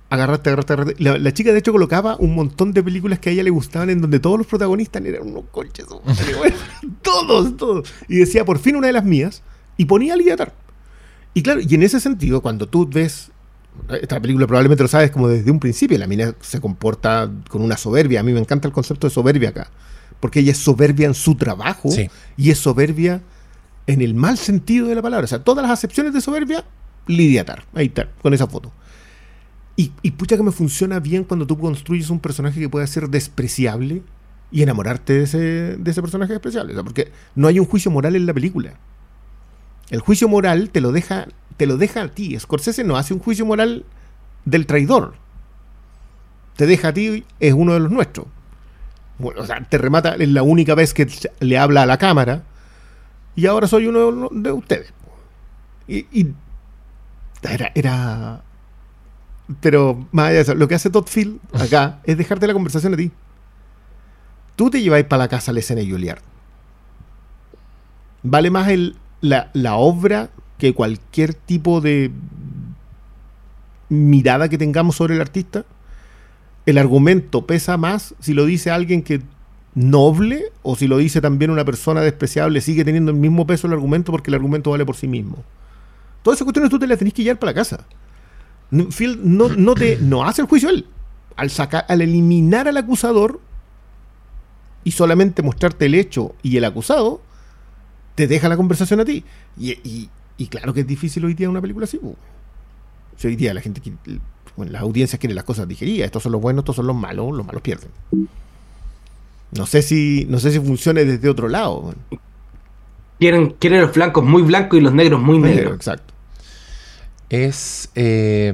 agarraste, agarraste, agarraste. La, chica, de hecho, colocaba un montón de películas que a ella le gustaban en donde todos los protagonistas eran unos coches. <laughs> todos, todos. Y decía, por fin una de las mías. Y ponía a Y claro, y en ese sentido, cuando tú ves. Esta película probablemente lo sabes como desde un principio. La mina se comporta con una soberbia. A mí me encanta el concepto de soberbia acá. Porque ella es soberbia en su trabajo y es soberbia en el mal sentido de la palabra. O sea, todas las acepciones de soberbia, Lidia Tar. Ahí está, con esa foto. Y, y pucha que me funciona bien cuando tú construyes un personaje que pueda ser despreciable y enamorarte de ese, de ese personaje despreciable. O sea, porque no hay un juicio moral en la película. El juicio moral te lo deja, te lo deja a ti. Scorsese no hace un juicio moral del traidor. Te deja a ti, es uno de los nuestros. Bueno, o sea, te remata, es la única vez que le habla a la cámara. Y ahora soy uno de ustedes. Y, era, era, Pero más allá de eso, lo que hace Todd Field acá <laughs> es dejarte la conversación a ti. Tú te lleváis para la casa la escena de Juilliard. Vale más el, la, la obra que cualquier tipo de mirada que tengamos sobre el artista. El argumento pesa más si lo dice alguien que noble o si lo dice también una persona despreciable, sigue teniendo el mismo peso el argumento porque el argumento vale por sí mismo. Todas esas cuestiones tú te las tenés que llevar para la casa. No, hace el juicio él. Al, al eliminar al acusador y solamente mostrarte el hecho y el acusado, te deja la conversación a ti. Y, y, claro que es difícil hoy día una película así. Si hoy día la gente, bueno, las audiencias quieren las cosas digeridas. Estos son los buenos, estos son los malos, los malos pierden. No sé si, no sé si funcione desde otro lado. Quieren, quieren los blancos muy blancos y los negros muy negros. exacto. Es. Eh,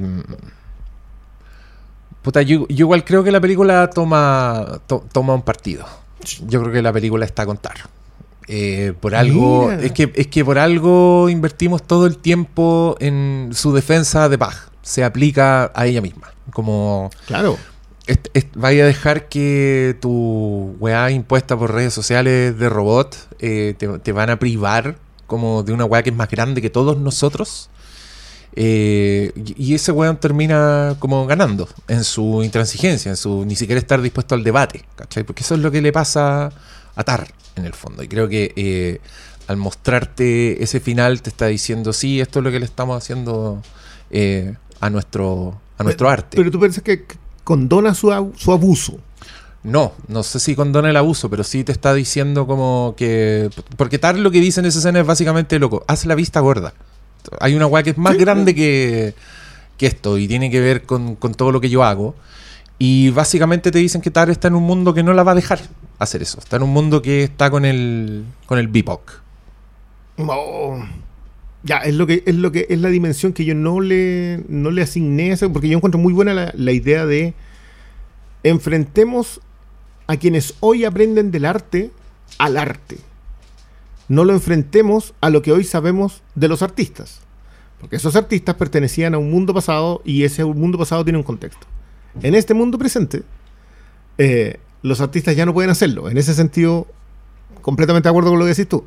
puta, yo, igual creo que la película toma, toma un partido. Yo creo que la película está a contar. Eh, por algo. Es que, es que por algo invertimos todo el tiempo en su defensa de paz. Se aplica a ella misma. Como. Claro vaya a dejar que tu weá impuesta por redes sociales de robot eh, te, van a privar como de una weá que es más grande que todos nosotros. Eh, y ese weón termina como ganando en su intransigencia, en su ni siquiera estar dispuesto al debate, ¿cachai? Porque eso es lo que le pasa a Tar, en el fondo. Y creo que eh, al mostrarte ese final te está diciendo, sí, esto es lo que le estamos haciendo a nuestro, a nuestro arte. Pero tú piensas que, condona su, su abuso. No, no sé si condona el abuso, pero sí te está diciendo como que. Porque tal lo que dice en esa escena es básicamente loco. Haz la vista gorda. Hay una weá que es más grande que, que, esto y tiene que ver con, todo lo que yo hago. Y básicamente te dicen que Tar está en un mundo que no la va a dejar hacer eso. Está en un mundo que está con el. con el BIPOC. Ya, es lo que es lo que es la dimensión que yo no le, no le asigné eso, porque yo encuentro muy buena la, idea de enfrentemos a quienes hoy aprenden del arte al arte. No lo enfrentemos a lo que hoy sabemos de los artistas. Porque esos artistas pertenecían a un mundo pasado y ese mundo pasado tiene un contexto. En este mundo presente, eh, los artistas ya no pueden hacerlo. En ese sentido, completamente de acuerdo con lo que decís tú.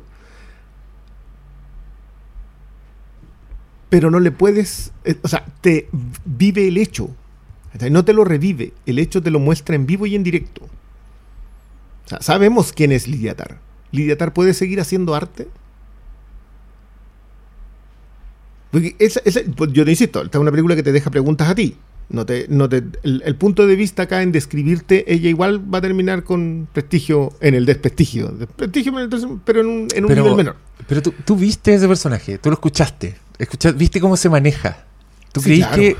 pero no le puedes, eh, o sea, te vive el hecho, no te lo revive, el hecho te lo muestra en vivo y en directo. Sabemos quién es Lidiatar. ¿Lidiatar puede seguir haciendo arte? Porque pues, yo te insisto, esta es una película que te deja preguntas a ti. No te, no te, el, punto de vista acá en describirte, ella igual va a terminar con prestigio en el desprestigio. Desprestigio, pero en un, en un nivel menor. Pero tú, tú, viste ese personaje, tú lo escuchaste. ¿Viste cómo se maneja? ¿Tú creís que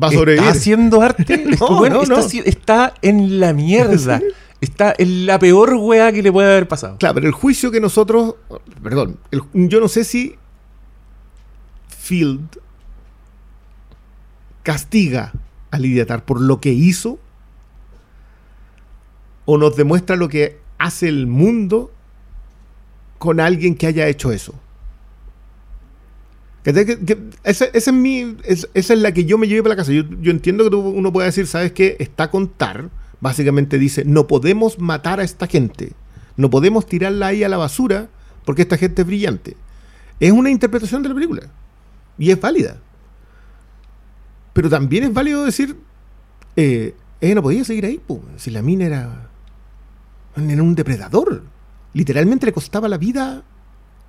va a sobrevivir? ¿Está haciendo arte? <laughs> bueno, está, en la mierda. Está en la peor weá que le puede haber pasado. Claro, pero el juicio que nosotros. Perdón, yo no sé si Field castiga a Lidiatar por lo que hizo o nos demuestra lo que hace el mundo con alguien que haya hecho eso esa, es es la que yo me llevé para la casa. Yo, entiendo que uno puede decir, ¿sabes qué? Está contar. Básicamente dice, no podemos matar a esta gente. No podemos tirarla ahí a la basura porque esta gente es brillante. Es una interpretación de la película. Y es válida. Pero también es válido decir, eh, ella no podía seguir ahí, si la mina era, era un depredador. Literalmente le costaba la vida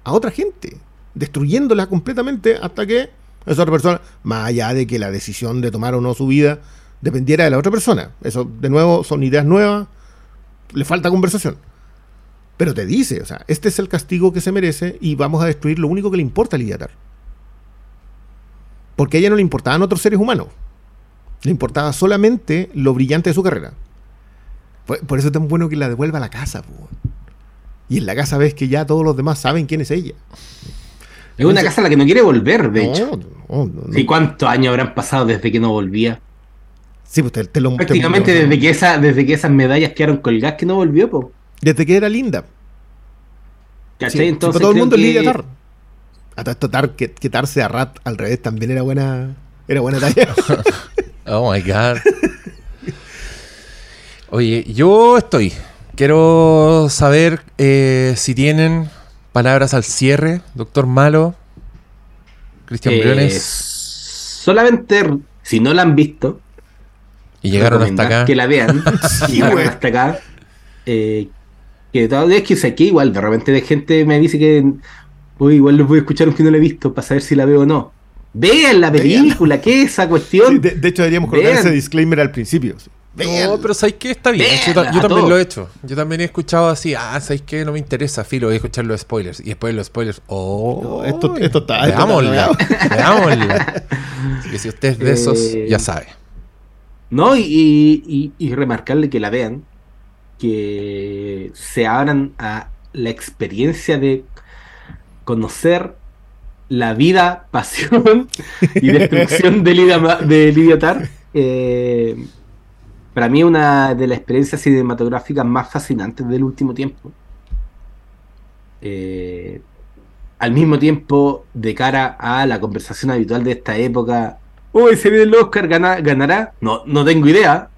a otra gente destruyéndola completamente hasta que esa otra persona, más allá de que la decisión de tomar o no su vida dependiera de la otra persona. Eso, de nuevo, son ideas nuevas, le falta conversación. Pero te dice, o sea, este es el castigo que se merece y vamos a destruir lo único que le importa a. Porque a ella no le importaban otros seres humanos. Le importaba solamente lo brillante de su carrera. Por, eso es tan bueno que la devuelva a la casa. Y en la casa ves que ya todos los demás saben quién es ella. Es una casa a la que no quiere volver, de hecho. ¿Y cuántos años habrán pasado desde que no volvía? Sí, pues te, lo Prácticamente desde, que esa, desde que esas medallas quedaron colgadas que no volvió, po. Desde que era linda. ¿Cachai? Entonces. todo el mundo que... es. Hasta esto Tar, que, que Tar sea Rat al revés también era buena. Era buena talla. <laughs> oh my god. Oye, yo estoy. Quiero saber eh, si tienen palabras al cierre, doctor Malo, Cristian eh, Briones. Solamente, si no la han visto, y llegaron hasta acá. Que la vean, <laughs> y llegaron hasta acá. Eh, que todavía es que sé que igual, de repente de gente me dice que uy, igual los voy a escuchar aunque no la he visto para saber si la veo o no. Vean la película, ¿qué es esa cuestión? de, hecho, deberíamos colocar ese disclaimer al principio. No, pero ¿sabéis qué? Está bien. yo, también lo he hecho. Yo también he escuchado así, ah, ¿sabéis qué? No me interesa, filo, voy a escuchar los spoilers. Y después los spoilers, oh, esto, esto está. Veámosla, veámosla. <laughs> que si usted es de esos, eh, ya sabe. No, y, y, remarcarle que la vean, que se abran a la experiencia de conocer la vida, <laughs> pasión y destrucción de Lidia, de Tar. Eh, para mí una de las experiencias cinematográficas más fascinantes del último tiempo. Eh, al mismo tiempo, de cara a la conversación habitual de esta época, uy, se viene el Oscar, ganará. No, no tengo idea.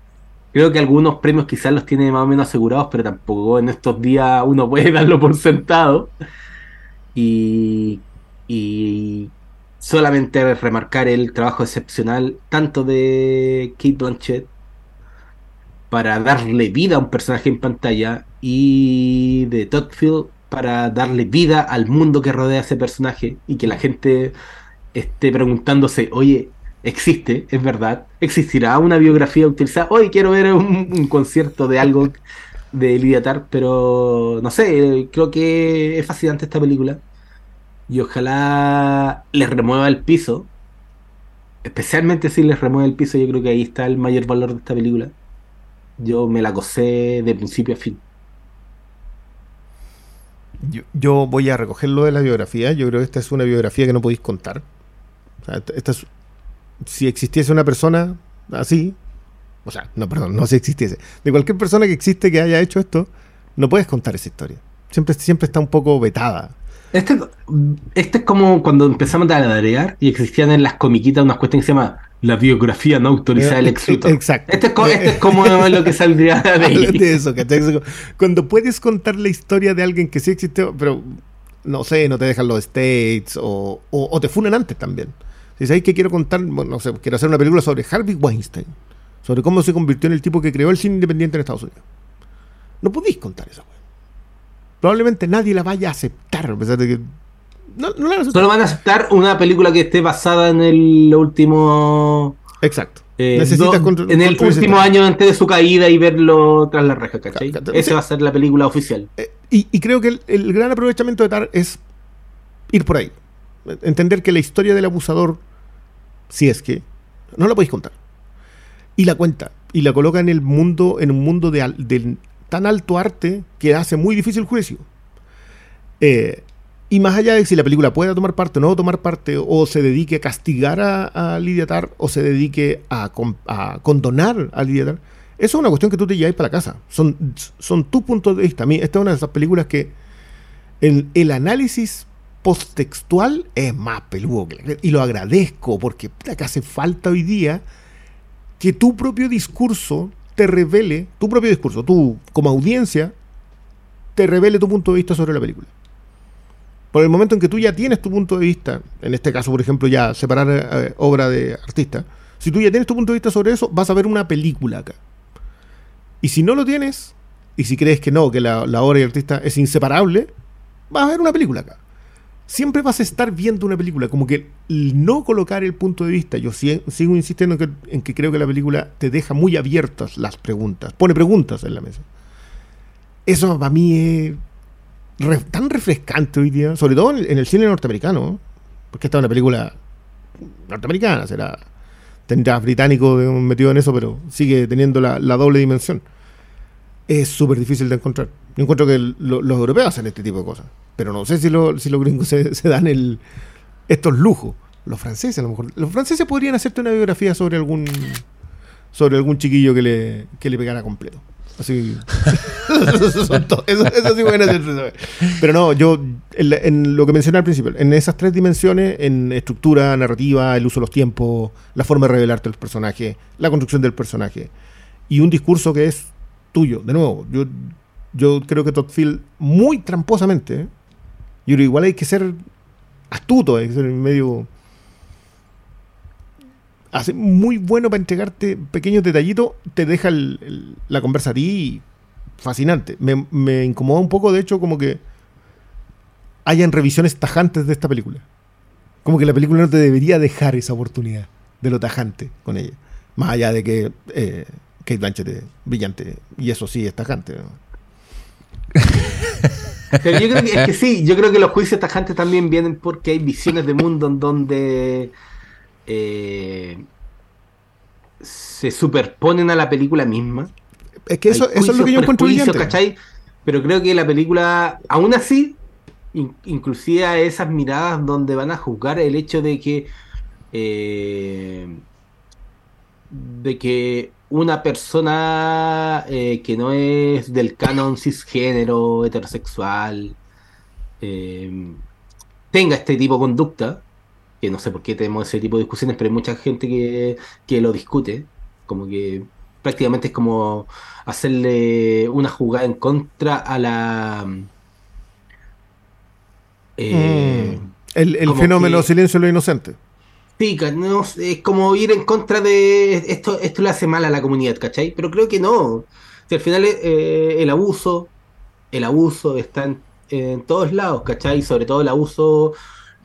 Creo que algunos premios quizás los tiene más o menos asegurados, pero tampoco en estos días uno puede <laughs> darlo por sentado. Y, y solamente remarcar el trabajo excepcional tanto de Kate Blanchett para darle vida a un personaje en pantalla y de Todd Field para darle vida al mundo que rodea a ese personaje y que la gente esté preguntándose, oye, existe, es verdad, existirá una biografía utilizada, hoy quiero ver un, concierto de algo de Lidia Tar, pero no sé, creo que es fascinante esta película y ojalá les remueva el piso, especialmente si les remueve el piso, yo creo que ahí está el mayor valor de esta película yo me la gocé de principio a fin. Yo, voy a recoger lo de la biografía. Yo creo que esta es una biografía que no podéis contar. esta si existiese una persona así, o sea, no, perdón, no si existiese, de cualquier persona que existe que haya hecho esto, no puedes contar esa historia. Siempre, siempre está un poco vetada. Este, este es como cuando empezamos a tararear y existían en las comiquitas unas cuestiones que se llama la biografía no autorizada del ex Exacto. Este, este es, como lo que saldría de ahí. <laughs> De eso, Cuando puedes contar la historia de alguien que sí existió, pero no sé, no te dejan los states o, o, te funan antes también. Si sabéis que quiero contar, no sé, quiero hacer una película sobre Harvey Weinstein, sobre cómo se convirtió en el tipo que creó el cine independiente en Estados Unidos. No podéis contar esa Probablemente nadie la vaya a aceptar, a pesar de que no, Solo van a aceptar una película que esté basada en el último. Exacto. Eh, en el último año antes de su caída y verlo tras la reja, ¿cachai? Esa va a ser la película oficial. Eh, y, creo que el, gran aprovechamiento de Tar es ir por ahí. Entender que la historia del abusador, si es que, no la podéis contar. Y la cuenta. Y la coloca en el mundo, en un mundo de, tan alto arte que hace muy difícil el juicio. Eh, y más allá de si la película pueda tomar parte o no tomar parte, o se dedique a castigar a, Lidia Tar, o se dedique a, condonar a Lidia Tar, eso es una cuestión que tú te llevas para la casa. Son, son tus puntos de vista. A mí, esta es una de esas películas que el, el análisis posttextual es más peludo. y lo agradezco, porque acá hace falta hoy día que tu propio discurso te revele, tu propio discurso, tú como audiencia, te revele tu punto de vista sobre la película. Por el momento en que tú ya tienes tu punto de vista, en este caso, por ejemplo, ya separar eh, obra de artista, si tú ya tienes tu punto de vista sobre eso, vas a ver una película acá. Y si no lo tienes, y si crees que no, que la, obra de artista es inseparable, vas a ver una película acá. Siempre vas a estar viendo una película, como que no colocar el punto de vista. Yo sigo insistiendo en que, en creo que la película te deja muy abiertas las preguntas, pone preguntas en la mesa. Eso para mí es tan refrescante hoy día, sobre todo en, el cine norteamericano, porque esta es una película norteamericana, será tendrá británico metido en eso, pero sigue teniendo la, doble dimensión. Es súper difícil de encontrar. Yo encuentro que los europeos hacen este tipo de cosas, pero no sé si, si los gringos se, dan el, estos lujos. Los franceses, a lo mejor. Los franceses podrían hacerte una biografía sobre algún sobre algún chiquillo que le, que le pegara completo. Así. <laughs> eso, sí bueno. Pero no, yo, en, lo que mencioné al principio, en esas tres dimensiones, en estructura, narrativa, el uso de los tiempos, la forma de revelarte los personajes, la construcción del personaje, y un discurso que es tuyo. De nuevo, yo, yo creo que Todd Field, muy tramposamente. Yo creo igual hay que ser astuto, hay que ser medio hace muy bueno para entregarte pequeños detallitos, te deja la conversa fascinante. Me, me, incomoda un poco, de hecho, como que hayan revisiones tajantes de esta película. Como que la película no te debería dejar esa oportunidad de lo tajante con ella. Más allá de que eh, Kate Blanchett es brillante, y eso sí es tajante. <laughs> Pero yo creo que, es que sí, yo creo que los juicios tajantes también vienen porque hay visiones de mundo en donde eh, se superponen a la película misma. Es que eso, es lo que yo encuentro Pero creo que la película, aún así, inclusive a esas miradas donde van a juzgar el hecho de que eh, de que una persona eh, que no es del canon cisgénero, heterosexual, tenga este tipo de conducta, que no sé por qué tenemos ese tipo de discusiones, pero hay mucha gente que, lo discute, como que prácticamente es como hacerle una jugada en contra a la... Eh, mm. el, fenómeno silencio de lo inocente. Sí, es como ir en contra de esto, esto le hace mal a la comunidad, ¿cachai? Pero creo que no. al final eh, el abuso, el abuso está en, en, todos lados, ¿cachai? Sobre todo el abuso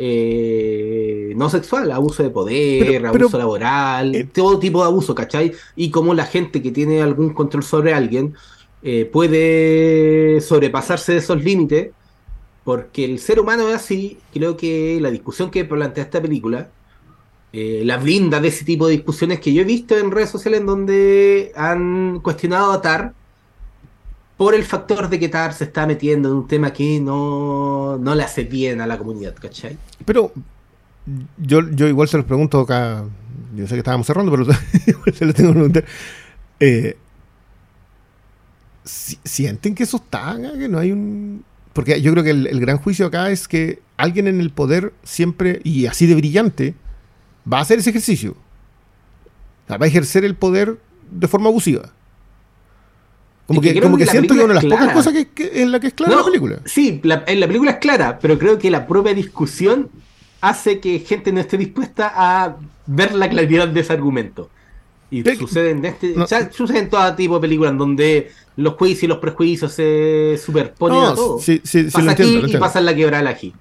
eh, no sexual, abuso de poder, abuso laboral, eh, todo tipo de abuso, ¿cachai? Y como la gente que tiene algún control sobre alguien eh, puede sobrepasarse de esos límites, porque el ser humano es así, creo que la discusión que plantea esta película, la blinda de ese tipo de discusiones que yo he visto en redes sociales en donde han cuestionado a Tar, por el factor de que Tar se está metiendo en un tema que no, no le hace bien a la comunidad, ¿cachai? Pero yo, yo igual se los pregunto acá, yo sé que estábamos cerrando, pero <laughs> se los tengo que preguntar. Eh, ¿Sienten que eso está? Que no hay un... Porque yo creo que el, gran juicio acá es que alguien en el poder siempre, y así de brillante, va a hacer ese ejercicio. va a ejercer el poder de forma abusiva. Como que, como que, siento que una de las pocas cosas que, en la que es clara la película. Sí, en la película es clara, pero creo que la propia discusión hace que gente no esté dispuesta a ver la claridad de ese argumento. Y sucede en, este, sucede en todo tipo de películas en donde los juicios y los prejuicios se superponen a todo. Sí, sí, pasa aquí y pasa en la quebrada aquí.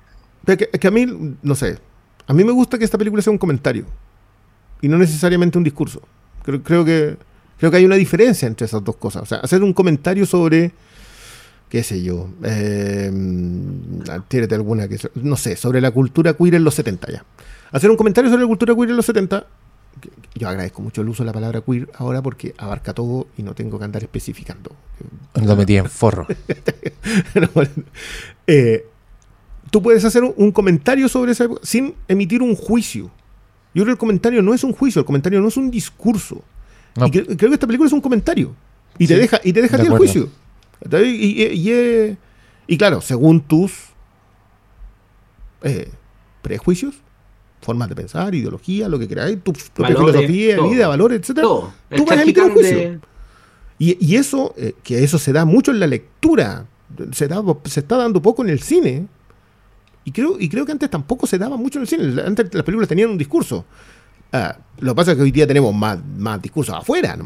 Que, que a mí, no sé, a mí me gusta que esta película sea un comentario y no necesariamente un discurso. Creo, creo que Creo que hay una diferencia entre esas dos cosas. O sea, hacer un comentario sobre, qué sé yo, eh, tírate alguna que, no sé, sobre la cultura queer en los 70 ya. Hacer un comentario sobre la cultura queer en los 70, yo agradezco mucho el uso de la palabra queer ahora porque abarca todo y no tengo que andar especificando. Lo metí en forro. <laughs> Eh, tú puedes hacer un, comentario sobre esa época sin emitir un juicio. Yo creo que el comentario no es un juicio, el comentario no es un discurso. Y creo que esta película es un comentario. Y te deja, y te deja el juicio. Y, claro, según tus eh, prejuicios, formas de pensar, ideología, lo que queráis, tu propia filosofía, vida, valores, etc. Tú vas a emitir un juicio. Y, eso, eh, que eso se da mucho en la lectura, se, da, se está dando poco en el cine. Y creo, y creo que antes tampoco se daba mucho en el cine. Antes las películas tenían un discurso. Ah, lo que pasa es que hoy día tenemos más, más discursos afuera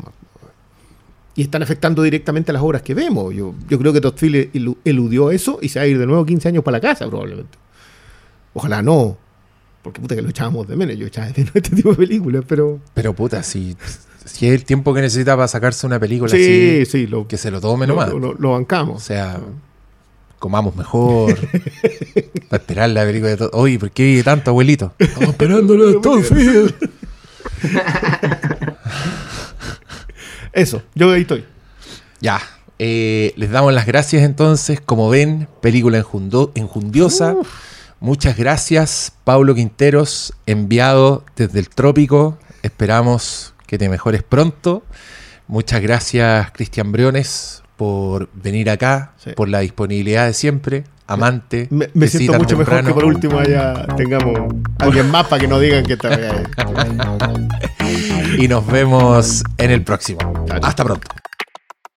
Y están afectando directamente a las obras que vemos. Yo, yo creo que Todd eludió eso y se va a ir de nuevo 15 años para la casa, probablemente. Ojalá no. Porque puta que lo echábamos de menos. Yo echaba de menos <laughs> este tipo de películas, pero. Pero puta, si, si es el tiempo que necesita para sacarse una película sí, sí, lo, que se lo tome nomás. Lo, lo, bancamos. O sea, comamos mejor. <laughs> para esperar la película de todo. Oye, ¿por qué vive tanto, abuelito? Estamos esperándolo de todo <laughs> Eso, yo ahí estoy. Ya. Eh, les damos las gracias entonces. Como ven, película enjundiosa. Muchas gracias, Pablo Quinteros, enviado desde el trópico. Esperamos que te mejores pronto. Muchas gracias, Cristian Briones, por venir acá, por la disponibilidad de siempre. Amante. Me, siento mucho mejor que por último allá tengamos alguien más para que no digan que está. <laughs> y nos vemos en el próximo. Hasta pronto.